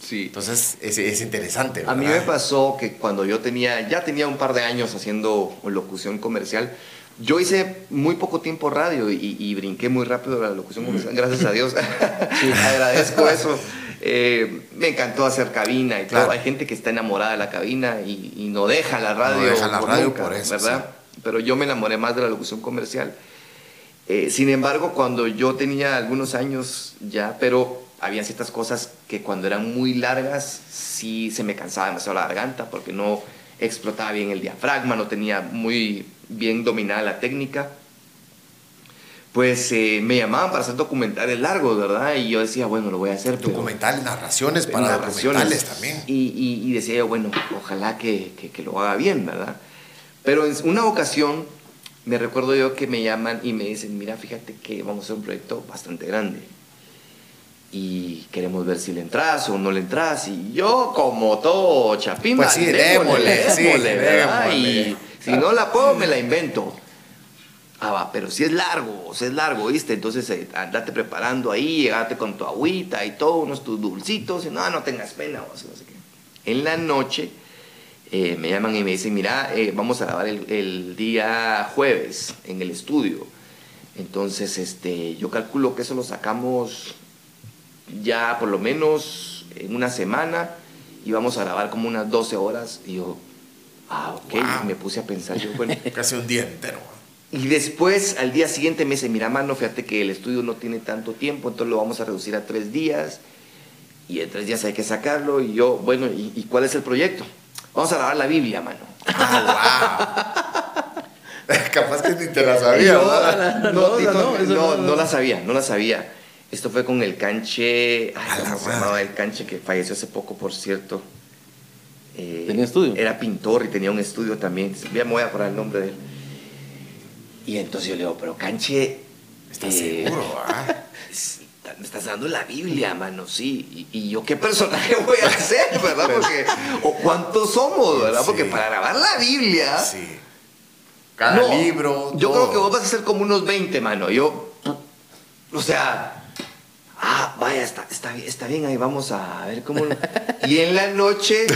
Speaker 2: Sí.
Speaker 1: Entonces es, es interesante. ¿verdad?
Speaker 2: A mí me pasó que cuando yo tenía, ya tenía un par de años haciendo locución comercial, yo hice muy poco tiempo radio y, y brinqué muy rápido la locución comercial, gracias a Dios. sí. Agradezco eso. Eh, me encantó hacer cabina y claro. todo. Hay gente que está enamorada de la cabina y, y no deja la radio.
Speaker 1: No deja la
Speaker 2: por
Speaker 1: radio
Speaker 2: nunca,
Speaker 1: por eso.
Speaker 2: ¿verdad? Sí. Pero yo me enamoré más de la locución comercial. Eh, sin embargo, cuando yo tenía algunos años ya, pero había ciertas cosas que cuando eran muy largas sí se me cansaba demasiado la garganta porque no explotaba bien el diafragma, no tenía muy bien dominada la técnica. Pues eh, me llamaban para hacer documentales largos, ¿verdad? Y yo decía, bueno, lo voy a hacer.
Speaker 1: Documentales, narraciones para narraciones. documentales también.
Speaker 2: Y, y, y, decía yo, bueno, ojalá que, que, que, lo haga bien, ¿verdad? Pero en una ocasión me recuerdo yo que me llaman y me dicen, mira, fíjate que vamos a hacer un proyecto bastante grande y queremos ver si le entras o no le entras. Y yo, como todo chapín,
Speaker 1: pues sí, démosle, sí,
Speaker 2: démosle, Y si no la puedo, me la invento. Ah, va, pero si es largo, si es largo, ¿viste? Entonces eh, andate preparando ahí, llegate con tu agüita y todo, unos tus dulcitos, y no, no tengas pena, o no sé qué. En la noche eh, me llaman y me dicen, mira, eh, vamos a grabar el, el, día jueves en el estudio. Entonces, este, yo calculo que eso lo sacamos ya por lo menos en una semana y vamos a grabar como unas 12 horas. Y yo, ah, ok, me puse a pensar, yo, bueno.
Speaker 1: Casi un día entero.
Speaker 2: Y después, al día siguiente, me dice, mira, mano, fíjate que el estudio no tiene tanto tiempo, entonces lo vamos a reducir a tres días. Y en tres días hay que sacarlo. Y yo, bueno, ¿y, cuál es el proyecto? Vamos a grabar la Biblia, mano.
Speaker 1: Ah, wow. Capaz que ni te la sabía.
Speaker 2: No, no, no, la sabía, no la sabía. Esto fue con el canche. ¿Cómo se llamaba el canche que falleció hace poco, por cierto?
Speaker 3: Eh, ¿Tenía estudio?
Speaker 2: Era pintor y tenía un estudio también. Ya me voy a acordar el nombre de él. Y entonces yo le digo, pero canche.
Speaker 1: ¿Estás eh, seguro? Ah?
Speaker 2: me estás dando la Biblia, mano, sí. Y, yo qué personaje voy a hacer, verdad? Porque, o cuántos somos, ¿verdad? Porque para grabar la Biblia.
Speaker 1: Sí. Cada libro.
Speaker 2: Yo creo que vos vas a ser como unos 20, mano. Yo. O sea ah, vaya, está, está, bien, está bien, ahí vamos a ver cómo... y en la noche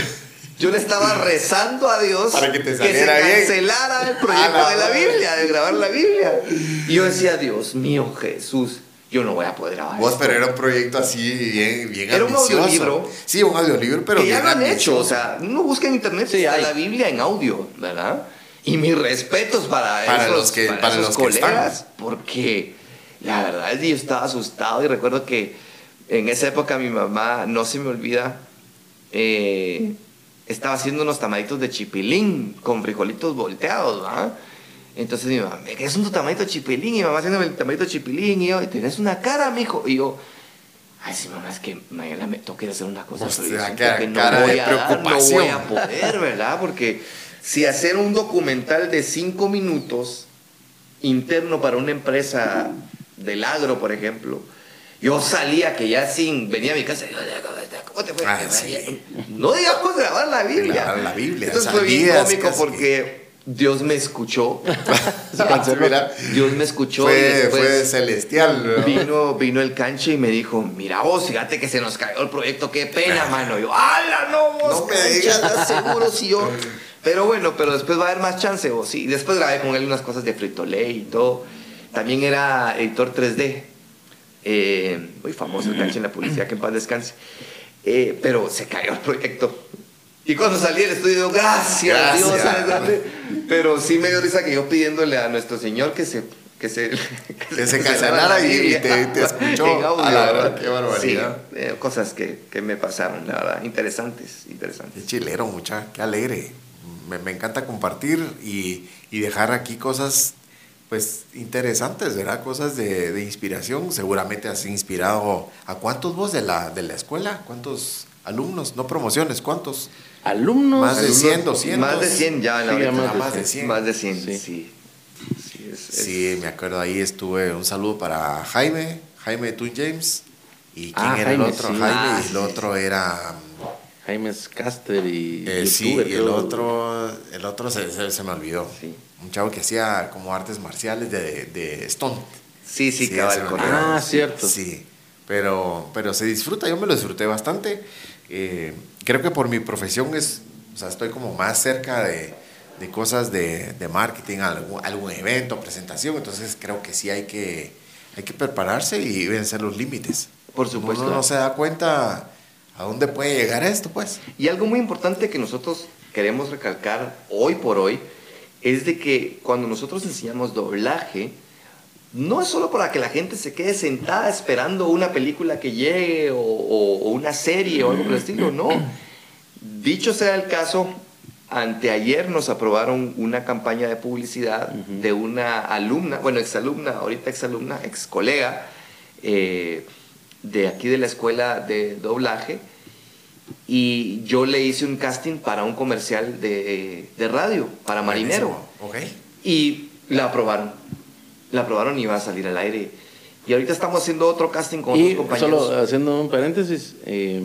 Speaker 2: yo le estaba rezando a Dios
Speaker 1: Para que, te
Speaker 2: se cancelara el proyecto de la Biblia, de grabar la Biblia. Y yo decía, Dios mío, Jesús, yo no voy a poder grabar.
Speaker 1: Vos, pero era un proyecto así bien, bien
Speaker 2: Era un audiolibro.
Speaker 1: Sí, un audiolibro, pero
Speaker 2: que ya lo han hecho. O sea, uno busca en internet sí, está la Biblia en audio, ¿verdad? Y mis respetos para,
Speaker 1: para los que, para, los colegas,
Speaker 2: porque la verdad es que yo estaba asustado y recuerdo que en esa época mi mamá, no se me olvida, eh, estaba haciendo unos tamaditos de chipilín con frijolitos volteados, ¿va? Entonces mi mamá, ¿qué es un tamadito de chipilín? Y mi mamá haciendo el tamadito de chipilín y yo, tenés una cara, mijo. Y yo, ay, sí, mamá, es que mañana me toca hacer una cosa,
Speaker 1: cara, no, voy a no
Speaker 2: voy a poder, ¿verdad? Porque si hacer un documental de cinco minutos interno para una empresa del agro, por ejemplo, yo salía que ya sin, venía a mi casa, ¿cómo te fue? Ah, no digamos grabar la Biblia.
Speaker 1: Grabar la Biblia.
Speaker 2: Entonces fue bien cómico porque Dios me escuchó. Dios me escuchó.
Speaker 1: Fue, fue celestial.
Speaker 2: Vino, vino el canche y me dijo, mira vos, fíjate que se nos cayó el proyecto, qué pena, mano. yo, ¡hala, no vos! No me digas, ¿estás seguro si yo...? Pero bueno, pero después va a haber más chance, vos. Sí, después grabé con él unas cosas de Frito Lay y todo. También era editor 3D. Eh, muy famoso en la publicidad, que en paz descanse. Eh, pero se cayó el proyecto. Y cuando salí del estudio, gracias, Dios. Pero sí me dio risa que yo pidiéndole a nuestro Señor que se que se,
Speaker 1: que, se cancelara y, te, te, escuchó. a la verdad, qué barbaridad.
Speaker 2: Eh, cosas que, que, me pasaron, la verdad, interesantes, interesantes.
Speaker 1: Qué chilero, mucha, qué alegre. Me, me encanta compartir y, y, dejar aquí cosas pues interesantes, ¿verdad? Cosas de, de, inspiración. Seguramente has inspirado a cuántos vos de la, de la escuela, cuántos alumnos, no promociones, cuántos.
Speaker 3: Alumnos.
Speaker 1: Más de 100, 200.
Speaker 2: Más de 100 ya,
Speaker 1: la sí, más, más, de 100.
Speaker 2: Más de 100, sí.
Speaker 1: Sí, sí, es, sí, me acuerdo ahí estuve. Un saludo para Jaime, Jaime Tú James. ¿Y quién ah, era Jaime, el otro? Jaime, ah, y el otro era.
Speaker 3: Jaime Caster y.
Speaker 1: Eh, sí, y el otro, el otro se, se, se me olvidó. Sí un chavo que hacía como artes marciales de, de stunt.
Speaker 2: Sí, sí, cabal,
Speaker 3: Ah, cierto.
Speaker 1: Sí, pero, pero se disfruta, yo me lo disfruté bastante. Eh, creo que por mi profesión es, o sea, estoy como más cerca de, de cosas de, de, marketing, algún, algún evento, presentación, entonces creo que sí hay que, hay que prepararse y vencer los límites.
Speaker 2: Por supuesto.
Speaker 1: Uno no se da cuenta a dónde puede llegar esto, pues.
Speaker 2: Y algo muy importante que nosotros queremos recalcar hoy por hoy, es de que cuando nosotros enseñamos doblaje, no es solo para que la gente se quede sentada esperando una película que llegue o, una serie o algo por el estilo, no. Dicho sea el caso, anteayer nos aprobaron una campaña de publicidad de una alumna, bueno, exalumna, ahorita exalumna, ex colega, eh, de aquí de la escuela de doblaje, y yo le hice un casting para un comercial de, de radio, para Marinero.
Speaker 1: Okay.
Speaker 2: Y La aprobaron. La aprobaron y va a salir al aire. Y ahorita estamos haciendo otro casting con
Speaker 3: y
Speaker 2: otros compañeros.
Speaker 3: Solo haciendo un paréntesis, eh,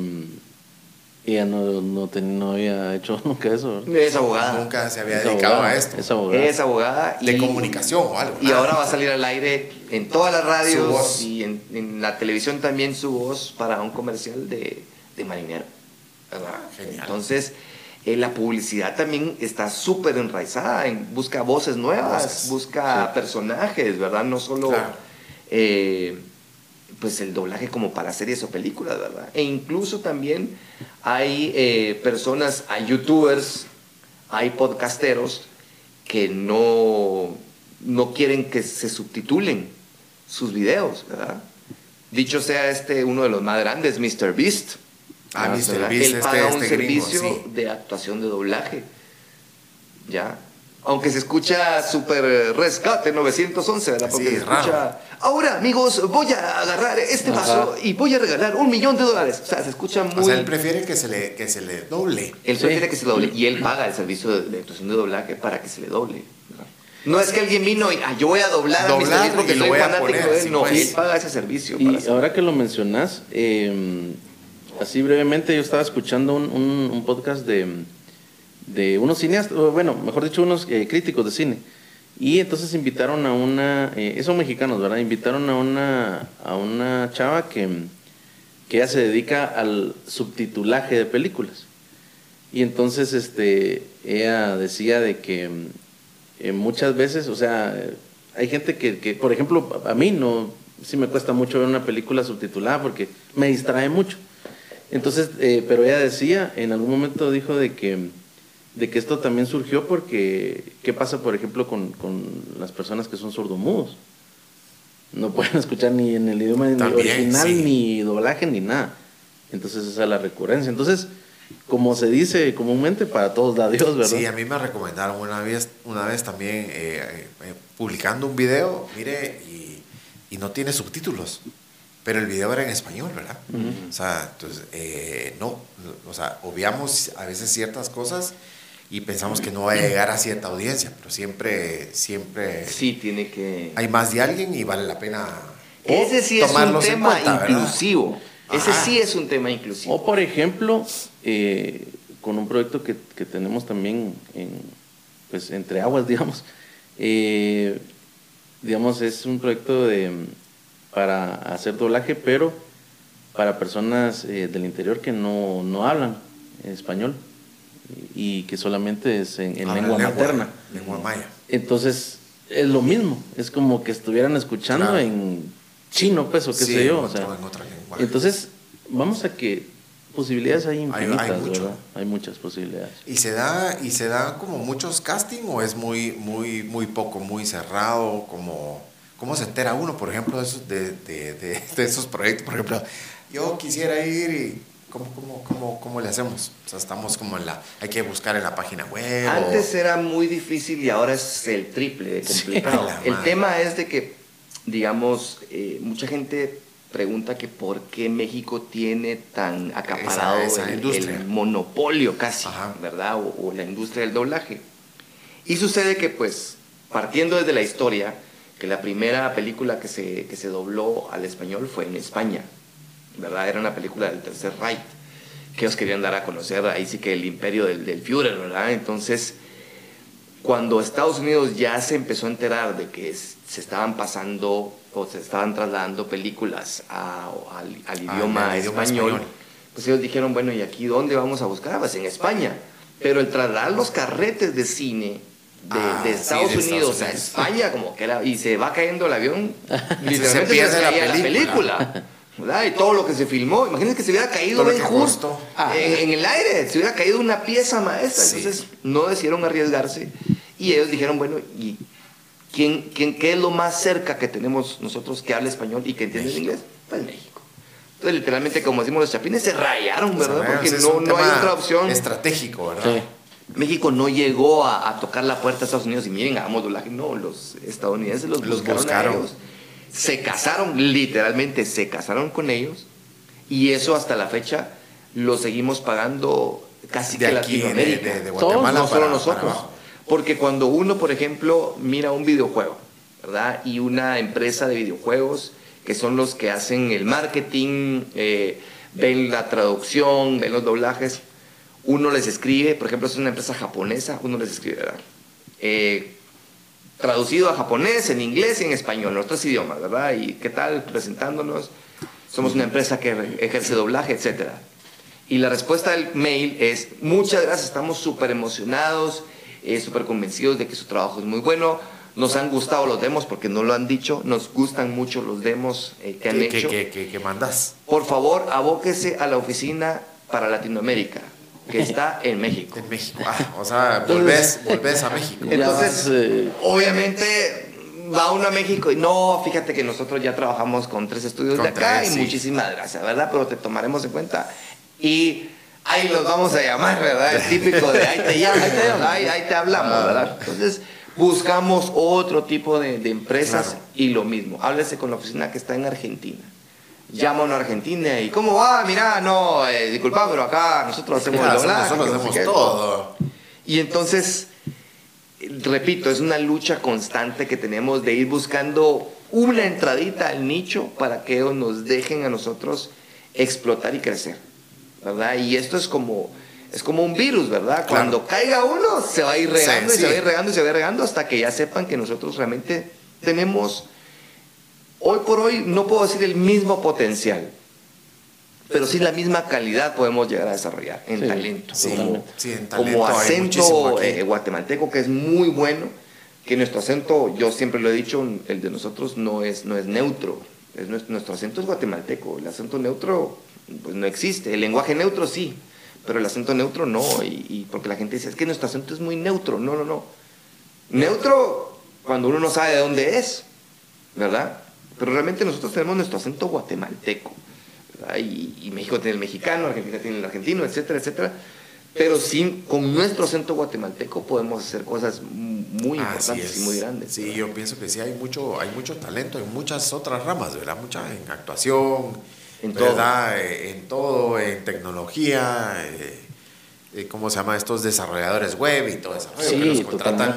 Speaker 3: ella no, no, no, había hecho nunca eso.
Speaker 2: Es abogada.
Speaker 1: Nunca se había dedicado a esto.
Speaker 3: Es abogada.
Speaker 2: Es abogada.
Speaker 1: De comunicación o algo.
Speaker 2: Y ahora va a salir al aire en todas las radios y en, en, la televisión también su voz para un comercial de, de marinero. Genial. Entonces, eh, la publicidad también está súper enraizada, en, busca voces nuevas, busca personajes, ¿verdad? No solo eh, pues el doblaje como para series o películas, ¿verdad? E incluso también hay eh, personas, hay youtubers, hay podcasteros que no, no quieren que se subtitulen sus videos, ¿verdad? Dicho sea este, uno de los más grandes, Mr. Beast,
Speaker 1: Ah, Él
Speaker 2: este, paga un este servicio de actuación de doblaje. ¿Ya? Aunque se escucha súper rescate 911, ¿verdad? Porque se escucha. Ahora, amigos, voy a agarrar este vaso y voy a regalar un millón de dólares. O sea, se escucha muy. O
Speaker 1: sea, él prefiere que se le, que se le doble.
Speaker 2: Él prefiere que se le doble. Y él paga el servicio de, actuación de doblaje para que se le doble. No es que alguien vino y ah, yo voy a doblar, a Mr. porque soy fanático de él. No, pues. él paga ese servicio.
Speaker 3: Y ahora que lo mencionas, eh, así brevemente, yo estaba escuchando un, un, podcast de, de, unos cineastas, bueno, mejor dicho, unos eh, críticos de cine. Y entonces invitaron a una, eh, son mexicanos, ¿verdad? Invitaron a una, a una chava que, que ya se dedica al subtitulaje de películas. Y entonces este, ella decía de que eh, muchas veces, o sea, hay gente que, que, por ejemplo, a mí no, sí me cuesta mucho ver una película subtitulada porque me distrae mucho. Entonces, eh, pero ella decía, en algún momento dijo de que, de que esto también surgió porque, ¿qué pasa, por ejemplo, con, con las personas que son sordomudos? No pueden escuchar ni en el idioma original, ni doblaje, ni nada. Entonces, esa es la recurrencia. Entonces, como se dice comúnmente, para todos da Dios, ¿verdad?
Speaker 1: Sí, a mí me recomendaron una vez, una vez también eh, eh, publicando un video, mire, y, y no tiene subtítulos pero el video era en español, ¿verdad? O sea, entonces, eh, no, o sea, obviamos a veces ciertas cosas y pensamos que no va a llegar a cierta audiencia, pero siempre, siempre...
Speaker 2: Sí, tiene que...
Speaker 1: Hay más de alguien y vale la pena...
Speaker 2: Ese sí es un tema inclusivo. Ese sí es un tema inclusivo.
Speaker 3: O por ejemplo, eh, con un proyecto que, que, tenemos también en, pues, entre aguas, digamos, eh, digamos, es un proyecto de para hacer doblaje, pero para personas eh, del interior que no, no, hablan español y que solamente es en, lengua, materna.
Speaker 1: Lengua maya.
Speaker 3: Entonces, es lo mismo, es como que estuvieran escuchando en chino, pues, o qué sé yo. o sea, en otra lengua. Entonces, vamos a que posibilidades hay infinitas, hay, ¿verdad? Hay muchas posibilidades.
Speaker 1: ¿Y se da y se da como muchos casting o es muy muy muy poco, muy cerrado, como ¿Cómo se entera uno, por ejemplo, de esos, de, de, de, esos proyectos? Por ejemplo, yo quisiera ir y ¿cómo, cómo, cómo, cómo le hacemos? O sea, estamos como en la... Hay que buscar en la página web.
Speaker 2: Antes era muy difícil y ahora es el triple de complicado. el tema es de que, digamos, eh, mucha gente pregunta que por qué México tiene tan acaparado el, monopolio casi, ¿verdad? O, o la industria del doblaje. Y sucede que, pues, partiendo desde la historia, que la primera película que se, que se dobló al español fue en España, ¿verdad? Era una película del Tercer Reich, que ellos querían dar a conocer ahí sí que el imperio del, del Führer, ¿verdad? Entonces, cuando Estados Unidos ya se empezó a enterar de que se estaban pasando o se estaban trasladando películas al, al, idioma, español, pues ellos dijeron, bueno, ¿y aquí dónde vamos a buscar? Pues en España. Pero el trasladar los carretes de cine de, ah, Estados, Unidos a España, como que era, y se va cayendo el avión, literalmente se, pierde la película. ¿verdad? Y todo lo que se filmó, imagínense que se hubiera caído justo en, el aire, se hubiera caído una pieza maestra, entonces no decidieron arriesgarse y ellos dijeron, bueno, ¿y quién, quién, qué es lo más cerca que tenemos nosotros que habla español y que entiende inglés? Pues México. Entonces, literalmente, como decimos los chapines, se rayaron, ¿verdad? Porque no, no hay otra opción.
Speaker 1: Estratégico, ¿verdad? Sí.
Speaker 2: México no llegó a, tocar la puerta a Estados Unidos y miren, hagamos doblaje. No, los estadounidenses los, buscaron, Se casaron, literalmente se casaron con ellos. Y eso hasta la fecha lo seguimos pagando casi de que Latinoamérica. De, Guatemala no solo nosotros. Porque cuando uno, por ejemplo, mira un videojuego, ¿verdad? Y una empresa de videojuegos, que son los que hacen el marketing, eh, ven la traducción, ven los doblajes, uno les escribe, por ejemplo, es una empresa japonesa, uno les escribe, ¿verdad? Eh, traducido a japonés, en inglés y en español, en otros idiomas, ¿verdad? Y qué tal presentándonos. Somos una empresa que ejerce doblaje, etc. Y la respuesta del mail es, muchas gracias, estamos súper emocionados, eh, súper convencidos de que su trabajo es muy bueno. Nos han gustado los demos porque no lo han dicho, nos gustan mucho los demos eh, que han hecho.
Speaker 1: ¿Qué, qué, qué mandas?
Speaker 2: Por favor, abóquese a la oficina para Latinoamérica que está en México.
Speaker 1: En México. Ah, o sea, volvés, volvés a México.
Speaker 2: Entonces, eh, obviamente va uno a México y no, fíjate que nosotros ya trabajamos con tres estudios de acá y muchísimas gracias, ¿verdad? Pero te tomaremos en cuenta y ahí los vamos a llamar, ¿verdad? El típico de ahí te llamo, ahí, ahí, te hablamos, ah. ¿verdad? Entonces buscamos otro tipo de, empresas y lo mismo. Háblese con la oficina que está en Argentina llama a una Argentina y ¿cómo va? Mirá, no, eh, disculpa, pero acá nosotros hacemos el doblaje.
Speaker 1: Nosotros hacemos todo.
Speaker 2: Y entonces, repito, es una lucha constante que tenemos de ir buscando una entradita al nicho para que ellos nos dejen a nosotros explotar y crecer, ¿verdad? Y esto es como, es como un virus, ¿verdad? Cuando caiga uno, se va a ir regando y se va a ir regando y se va a ir regando hasta que ya sepan que nosotros realmente tenemos Hoy por hoy no puedo decir el mismo potencial, pero sí la misma calidad podemos llegar a desarrollar en talento. como, acento eh, guatemalteco que es muy bueno, que nuestro acento, yo siempre lo he dicho, el de nosotros no es, no es neutro, es nuestro, acento es guatemalteco, el acento neutro pues no existe, el lenguaje neutro sí, pero el acento neutro no, y, y porque la gente dice, es que nuestro acento es muy neutro, no, no, no. Neutro cuando uno no sabe de dónde es, ¿verdad? Pero realmente nosotros tenemos nuestro acento guatemalteco. Y, México tiene el mexicano, Argentina tiene el argentino, etcétera, etcétera. Pero sí, con nuestro acento guatemalteco podemos hacer cosas muy importantes y muy grandes.
Speaker 1: Sí, yo pienso que sí hay mucho, hay mucho talento en muchas otras ramas, ¿verdad? Mucha en actuación, en ¿verdad? Todo. Eh, en todo, en tecnología, eh, eh, ¿cómo se llama? Estos desarrolladores web y todo eso. Sí, que los contratan,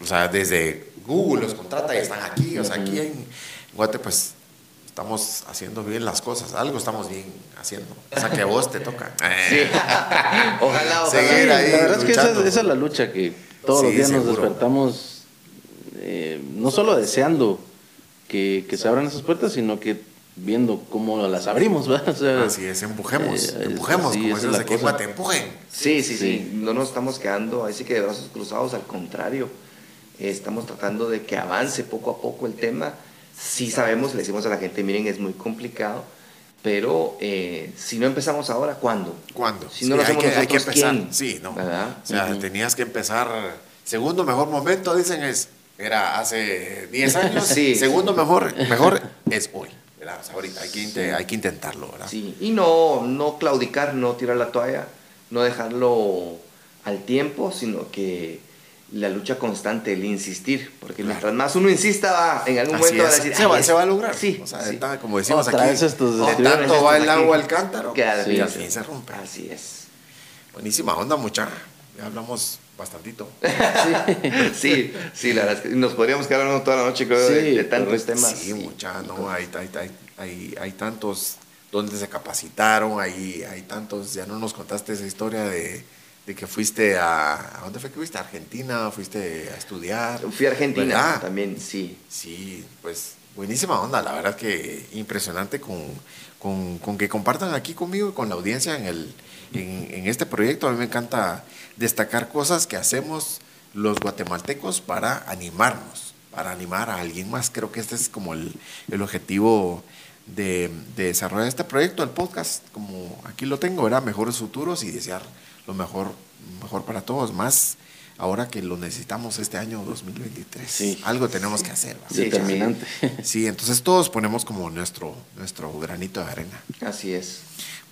Speaker 1: o sea, desde Google los contrata y están aquí, o sea, aquí en Guate, pues estamos haciendo bien las cosas, algo estamos bien haciendo. O sea, que a vos te toca.
Speaker 2: Sí. ojalá, ojalá.
Speaker 3: Seguir ahí la verdad es que esa, es la lucha que todos los días nos despertamos, eh, no solo deseando que, que, se abran esas puertas, sino que viendo cómo las abrimos, ¿verdad?
Speaker 1: Así es, empujemos, eh, empujemos, como decimos aquí en Guate, empujen.
Speaker 2: Sí, sí, sí, no nos estamos quedando así que de brazos cruzados, al contrario, estamos tratando de que avance poco a poco el tema sí sabemos, le decimos a la gente, miren, es muy complicado, pero eh, si no empezamos ahora, ¿cuándo?
Speaker 1: ¿Cuándo?
Speaker 2: Si no lo hacemos hay que, empezar.
Speaker 1: Sí, no. O sea, tenías que empezar. Segundo mejor momento, dicen, es era hace 10 años. sí, segundo mejor, mejor es hoy. ahorita hay que, hay que intentarlo, ¿verdad?
Speaker 2: Sí, y no, no claudicar, no tirar la toalla, no dejarlo al tiempo, sino que la lucha constante, el insistir, porque mientras más uno insista, va, en algún momento va a decir,
Speaker 1: se, va, se va, a lograr.
Speaker 2: Sí,
Speaker 1: o sea, como decimos aquí, de tanto va el agua al cántaro,
Speaker 2: que al
Speaker 1: fin se rompe.
Speaker 2: Así es.
Speaker 1: Buenísima onda, mucha. Ya hablamos bastantito.
Speaker 2: sí, sí, la verdad es que nos podríamos quedar hablando toda la noche, creo, de, tantos temas.
Speaker 1: Sí, mucha, no, hay, hay, hay, hay, tantos donde se capacitaron, hay, hay tantos, ya no nos contaste esa historia de de que fuiste a... ¿A dónde fue que fuiste? ¿A Argentina? ¿Fuiste a estudiar?
Speaker 2: Fui a Argentina también, sí.
Speaker 1: Sí, pues buenísima onda, la verdad que impresionante con, con, con que compartan aquí conmigo y con la audiencia en, el, en, en, este proyecto. A mí me encanta destacar cosas que hacemos los guatemaltecos para animarnos, para animar a alguien más. Creo que este es como el, el objetivo de, de, desarrollar este proyecto, el podcast, como aquí lo tengo, era mejores futuros y desear lo mejor, mejor para todos, más ahora que lo necesitamos este año 2023. Sí. Algo tenemos que hacer.
Speaker 3: Determinante.
Speaker 1: Sí, entonces todos ponemos como nuestro, nuestro granito de arena.
Speaker 2: Así es.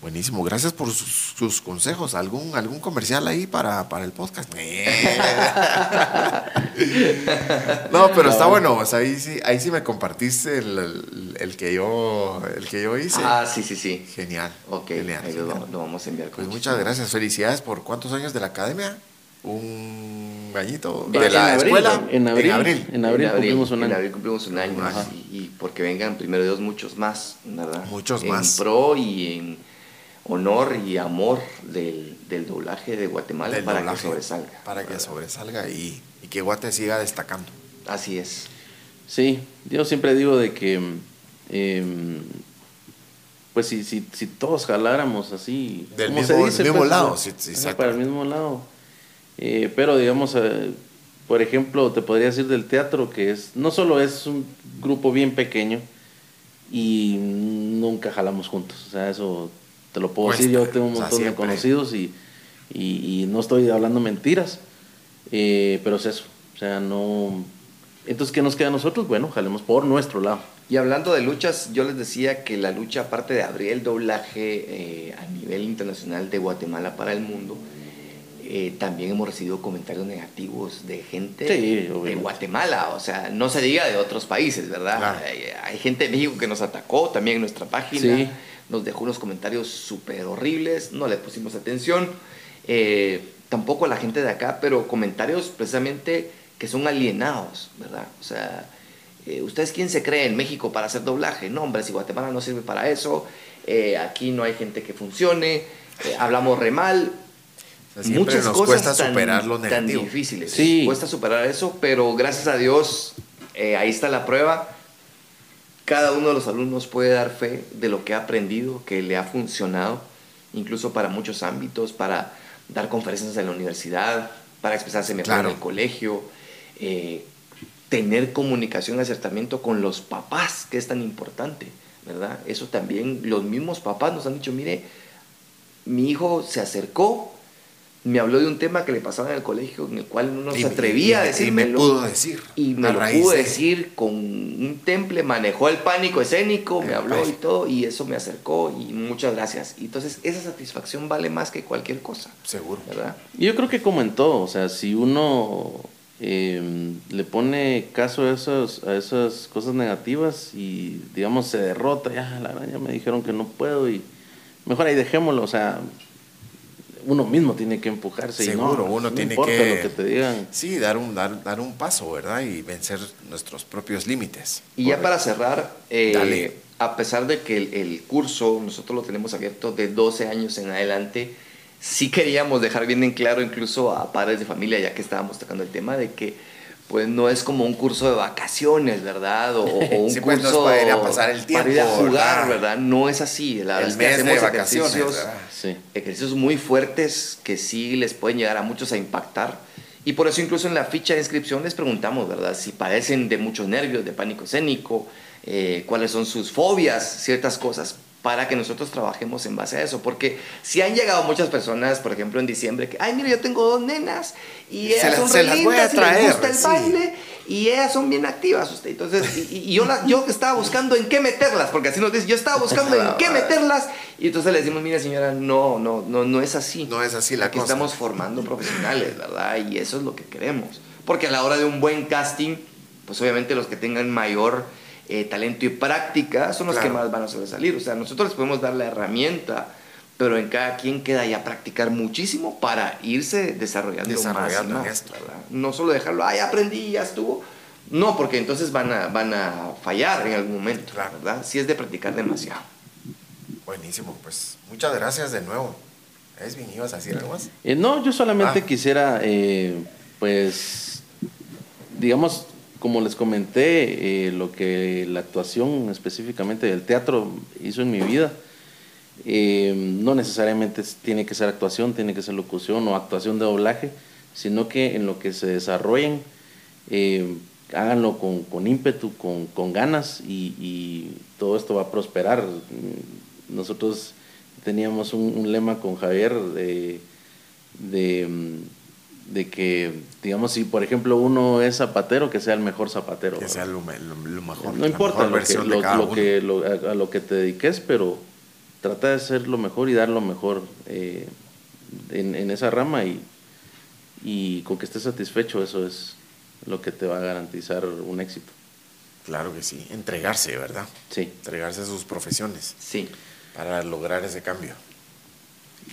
Speaker 1: Buenísimo, gracias por sus, consejos. ¿Algún, ¿Algún comercial ahí para, para el podcast? no, pero está bueno. ahí, sí, ahí sí me compartiste el, el, que yo, el que yo hice.
Speaker 2: Ah, sí, sí, sí.
Speaker 1: Genial.
Speaker 2: Ok,
Speaker 1: genial,
Speaker 2: Lo, vamos a enviar.
Speaker 1: Pues muchas gracias. Felicidades por cuántos años de la academia. Un añito de la escuela.
Speaker 3: En abril. En abril, cumplimos un año.
Speaker 2: En abril cumplimos un año. Y, porque vengan primero Dios muchos más, ¿verdad?
Speaker 1: Muchos más.
Speaker 2: En pro y en honor y amor del, del doblaje de Guatemala para que sobresalga.
Speaker 1: Para que sobresalga y, y que Guate siga destacando.
Speaker 2: Así es.
Speaker 3: Sí, yo siempre digo de que, em, pues si, si, si, todos jaláramos así,
Speaker 1: del mismo,
Speaker 3: se
Speaker 1: mismo
Speaker 3: pues,
Speaker 1: lado,
Speaker 3: para el mismo lado. Eh, pero digamos, eh, por ejemplo, te podría decir del teatro que es, no solo es un grupo bien pequeño y nunca jalamos juntos, o sea, eso te lo puedo decir, yo tengo un montón de conocidos y, y, no estoy hablando mentiras, eh, pero es eso, o sea, no entonces, ¿qué nos queda a nosotros? Bueno, jalemos por nuestro lado.
Speaker 2: Y hablando de luchas, yo les decía que la lucha, aparte de abrir el doblaje eh, a nivel internacional de Guatemala para el mundo, eh, también hemos recibido comentarios negativos de gente de Guatemala, o sea, no se diga de otros países, ¿verdad? Hay, gente de México que nos atacó también en nuestra página, nos dejó unos comentarios súper horribles, no le pusimos atención, eh, tampoco a la gente de acá, pero comentarios precisamente que son alienados, ¿verdad? O sea, eh, ¿ustedes quién se cree en México para hacer doblaje? No, hombre, si Guatemala no sirve para eso, eh, aquí no hay gente que funcione, eh, hablamos re mal.
Speaker 1: Muchas nos cosas cuesta superar lo
Speaker 2: Tan difíciles. Sí. Cuesta superar eso, pero gracias a Dios, ahí está la prueba. Cada uno de los alumnos puede dar fe de lo que ha aprendido, que le ha funcionado, incluso para muchos ámbitos, para dar conferencias en la universidad, para expresarse mejor en el colegio, eh, tener comunicación, acertamiento con los papás, que es tan importante, ¿verdad? Eso también, los mismos papás nos han dicho, mire, mi hijo se acercó, me habló de un tema que le pasaba en el colegio, en el cual no se atrevía a decirme.
Speaker 1: Y me pudo decir.
Speaker 2: Y me lo pudo decir con un temple, manejó el pánico escénico, me habló y todo, y eso me acercó, y muchas gracias. entonces, esa satisfacción vale más que cualquier cosa.
Speaker 1: Seguro.
Speaker 2: ¿Verdad?
Speaker 3: Yo creo que como en todo, o sea, si uno Em, le pone caso a, esos, a esas cosas negativas y, digamos, se derrota, ya, la verdad, ya me dijeron que no puedo y mejor ahí dejémoslo, o sea, uno mismo tiene que empujarse.
Speaker 1: Seguro,
Speaker 3: y
Speaker 1: no, uno tiene
Speaker 3: que, que te digan.
Speaker 1: Sí, dar un, dar, dar, un paso, ¿verdad? Y vencer nuestros propios límites.
Speaker 2: Y ya para cerrar, eh, a pesar de que el, el, curso nosotros lo tenemos abierto de 12 años en adelante, sí queríamos dejar bien en claro incluso a padres de familia, ya que estábamos tocando el tema, de que pues no es como un curso de vacaciones, ¿verdad? O, un
Speaker 1: sí,
Speaker 2: pues,
Speaker 1: curso para ir a pasar el tiempo,
Speaker 2: para ir a jugar, ¿verdad? No es así. La
Speaker 1: el mes de vacaciones, ejercicios,
Speaker 2: sí. ejercicios muy fuertes que sí les pueden llegar a muchos a impactar. Y por eso incluso en la ficha de inscripción les preguntamos, ¿verdad? Si padecen de muchos nervios, de pánico escénico, eh, cuáles son sus fobias, ciertas cosas, para que nosotros trabajemos en base a eso. Porque si han llegado muchas personas, por ejemplo, en diciembre, que, ay, mira, yo tengo dos nenas y ellas son re lindas y les gusta el baile y ellas son bien activas. Usted. Entonces, y, yo, yo estaba buscando en qué meterlas, porque así nos dice, yo estaba buscando en qué meterlas. Y entonces le decimos, mira, señora, no, no, no, no es así.
Speaker 1: No es así la
Speaker 2: Aquí estamos formando profesionales, ¿verdad? Y eso es lo que queremos. Porque a la hora de un buen casting, pues obviamente los que tengan mayor eh, talento y práctica son los que más van a sobresalir. O sea, nosotros les podemos dar la herramienta, pero en cada quien queda ya practicar muchísimo para irse desarrollando,
Speaker 1: desarrollando
Speaker 2: más, No solo dejarlo, ay, aprendí, ya estuvo. No, porque entonces van a, van a fallar en algún momento, ¿verdad? Si es de practicar demasiado.
Speaker 1: Buenísimo, pues muchas gracias de nuevo. ¿Es bien? ¿Ibas a decir algo más?
Speaker 3: Eh, no, yo solamente ah. quisiera, eh, pues, digamos, como les comenté, eh, lo que la actuación específicamente del teatro hizo en mi vida, eh, no necesariamente tiene que ser actuación, tiene que ser locución o actuación de doblaje, sino que en lo que se desarrollen, eh, háganlo con, ímpetu, con, ganas y, todo esto va a prosperar. Nosotros teníamos un, lema con Javier de de que, digamos, si por ejemplo uno es zapatero, que sea el mejor zapatero.
Speaker 1: Que sea lo, mejor.
Speaker 3: No importa lo que, lo, que a, lo que te dediques, pero trata de ser lo mejor y dar lo mejor eh, en, en, esa rama y, y con que estés satisfecho, eso es lo que te va a garantizar un éxito.
Speaker 1: Claro que sí, entregarse, ¿verdad?
Speaker 3: Sí.
Speaker 1: Entregarse a sus profesiones.
Speaker 2: Sí.
Speaker 1: Para lograr ese cambio.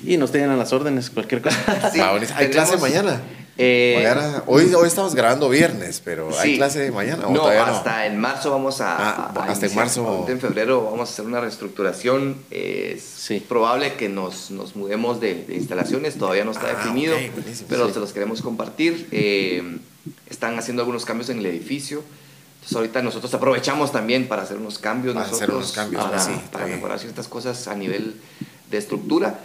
Speaker 3: Y nos tienen a las órdenes, cualquier cosa.
Speaker 1: ¿Hay clase mañana? Eh, hoy, hoy estamos grabando viernes, pero ¿hay clase mañana?
Speaker 2: no, hasta en marzo vamos a.
Speaker 1: Ah, hasta en marzo.
Speaker 2: En febrero vamos a hacer una reestructuración. Es probable que nos, nos mudemos de, instalaciones, todavía no está ah, definido, pero se los queremos compartir. Eh, están haciendo algunos cambios en el edificio. Entonces ahorita nosotros aprovechamos también para hacer unos cambios
Speaker 1: para
Speaker 2: hacer
Speaker 1: unos cambios,
Speaker 2: para, para mejorar ciertas cosas a nivel de estructura.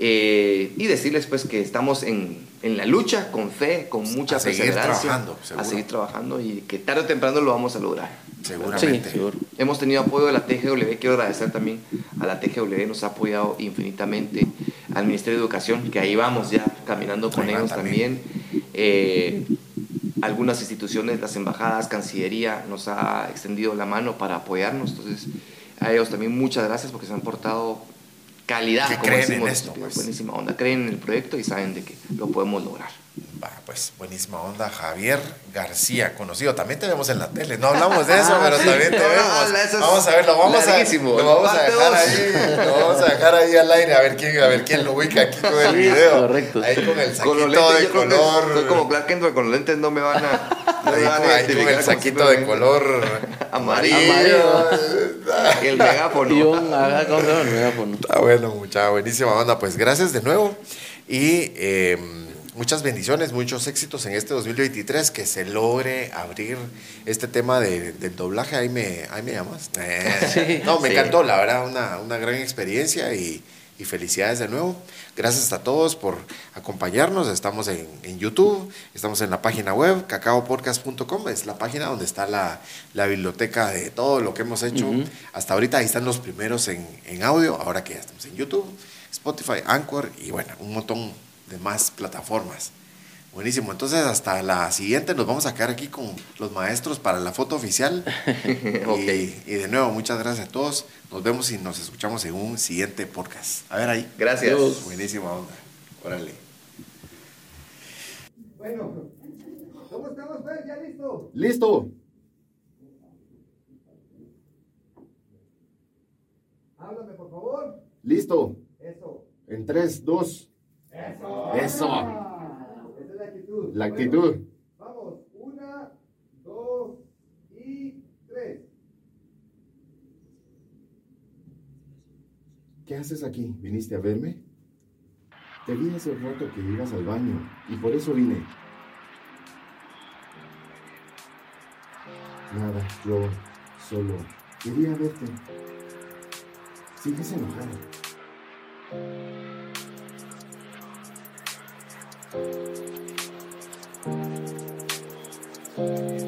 Speaker 2: Eh, y decirles pues que estamos en, en, la lucha, con fe, con mucha a Seguir trabajando, a seguir trabajando y que tarde o temprano lo vamos a lograr.
Speaker 1: Seguramente.
Speaker 2: Hemos tenido apoyo de la TGW, quiero agradecer también a la TGW, nos ha apoyado infinitamente al Ministerio de Educación, que ahí vamos ya caminando con ellos también. Eh, algunas instituciones, las embajadas, Cancillería, nos ha extendido la mano para apoyarnos. Entonces, a ellos también muchas gracias porque se han portado calidad,
Speaker 1: como creen en esto,
Speaker 2: pues. buenísima onda, creen en el proyecto y saben de que lo podemos lograr.
Speaker 1: Va, pues buenísima onda, Javier García, conocido. También te vemos en la tele. No hablamos de eso, pero también te vemos. vamos a ver, lo vamos a, lo vamos a dejar ahí. Lo vamos a dejar ahí al aire a ver quién, a ver quién lo ubica aquí con el video.
Speaker 3: Correcto.
Speaker 1: Ahí con el saquito de color.
Speaker 2: Soy como Clark Kent, con los lentes no me van a.
Speaker 1: ahí, con, el saquito de color amarillo.
Speaker 2: el megáfono.
Speaker 3: Y un, el megáfono.
Speaker 1: Está bueno, mucha buenísima onda. Pues gracias de nuevo. Y. Eh, muchas bendiciones, muchos éxitos en este 2023, que se logre abrir este tema de, del doblaje. Ahí me, ahí me llamas. Eh, no, me encantó, la verdad, una, una gran experiencia y, y, felicidades de nuevo. Gracias a todos por acompañarnos. Estamos en, en YouTube, estamos en la página web, cacaopodcast.com, es la página donde está la, la, biblioteca de todo lo que hemos hecho. Hasta ahorita ahí están los primeros en, en audio, ahora que ya estamos en YouTube, Spotify, Anchor y bueno, un montón de más plataformas. Buenísimo, entonces hasta la siguiente nos vamos a quedar aquí con los maestros para la foto oficial. y, y, de nuevo, muchas gracias a todos. Nos vemos y nos escuchamos en un siguiente podcast. A ver ahí.
Speaker 2: Gracias.
Speaker 1: Buenísima onda. Órale.
Speaker 2: Bueno, ¿cómo estamos, Fer? ¿Ya listo?
Speaker 1: Listo.
Speaker 2: Háblame, por favor.
Speaker 1: Listo.
Speaker 2: Eso.
Speaker 1: En 3, 2,
Speaker 2: eso.
Speaker 1: Eso.
Speaker 2: Esa es la actitud.
Speaker 1: La actitud.
Speaker 2: Vamos, una, dos y tres.
Speaker 1: ¿Qué haces aquí? ¿Viniste a verme? Te vi hace rato que ibas al baño y por eso vine. Nada, yo solo quería verte. Sigues enojado. thank you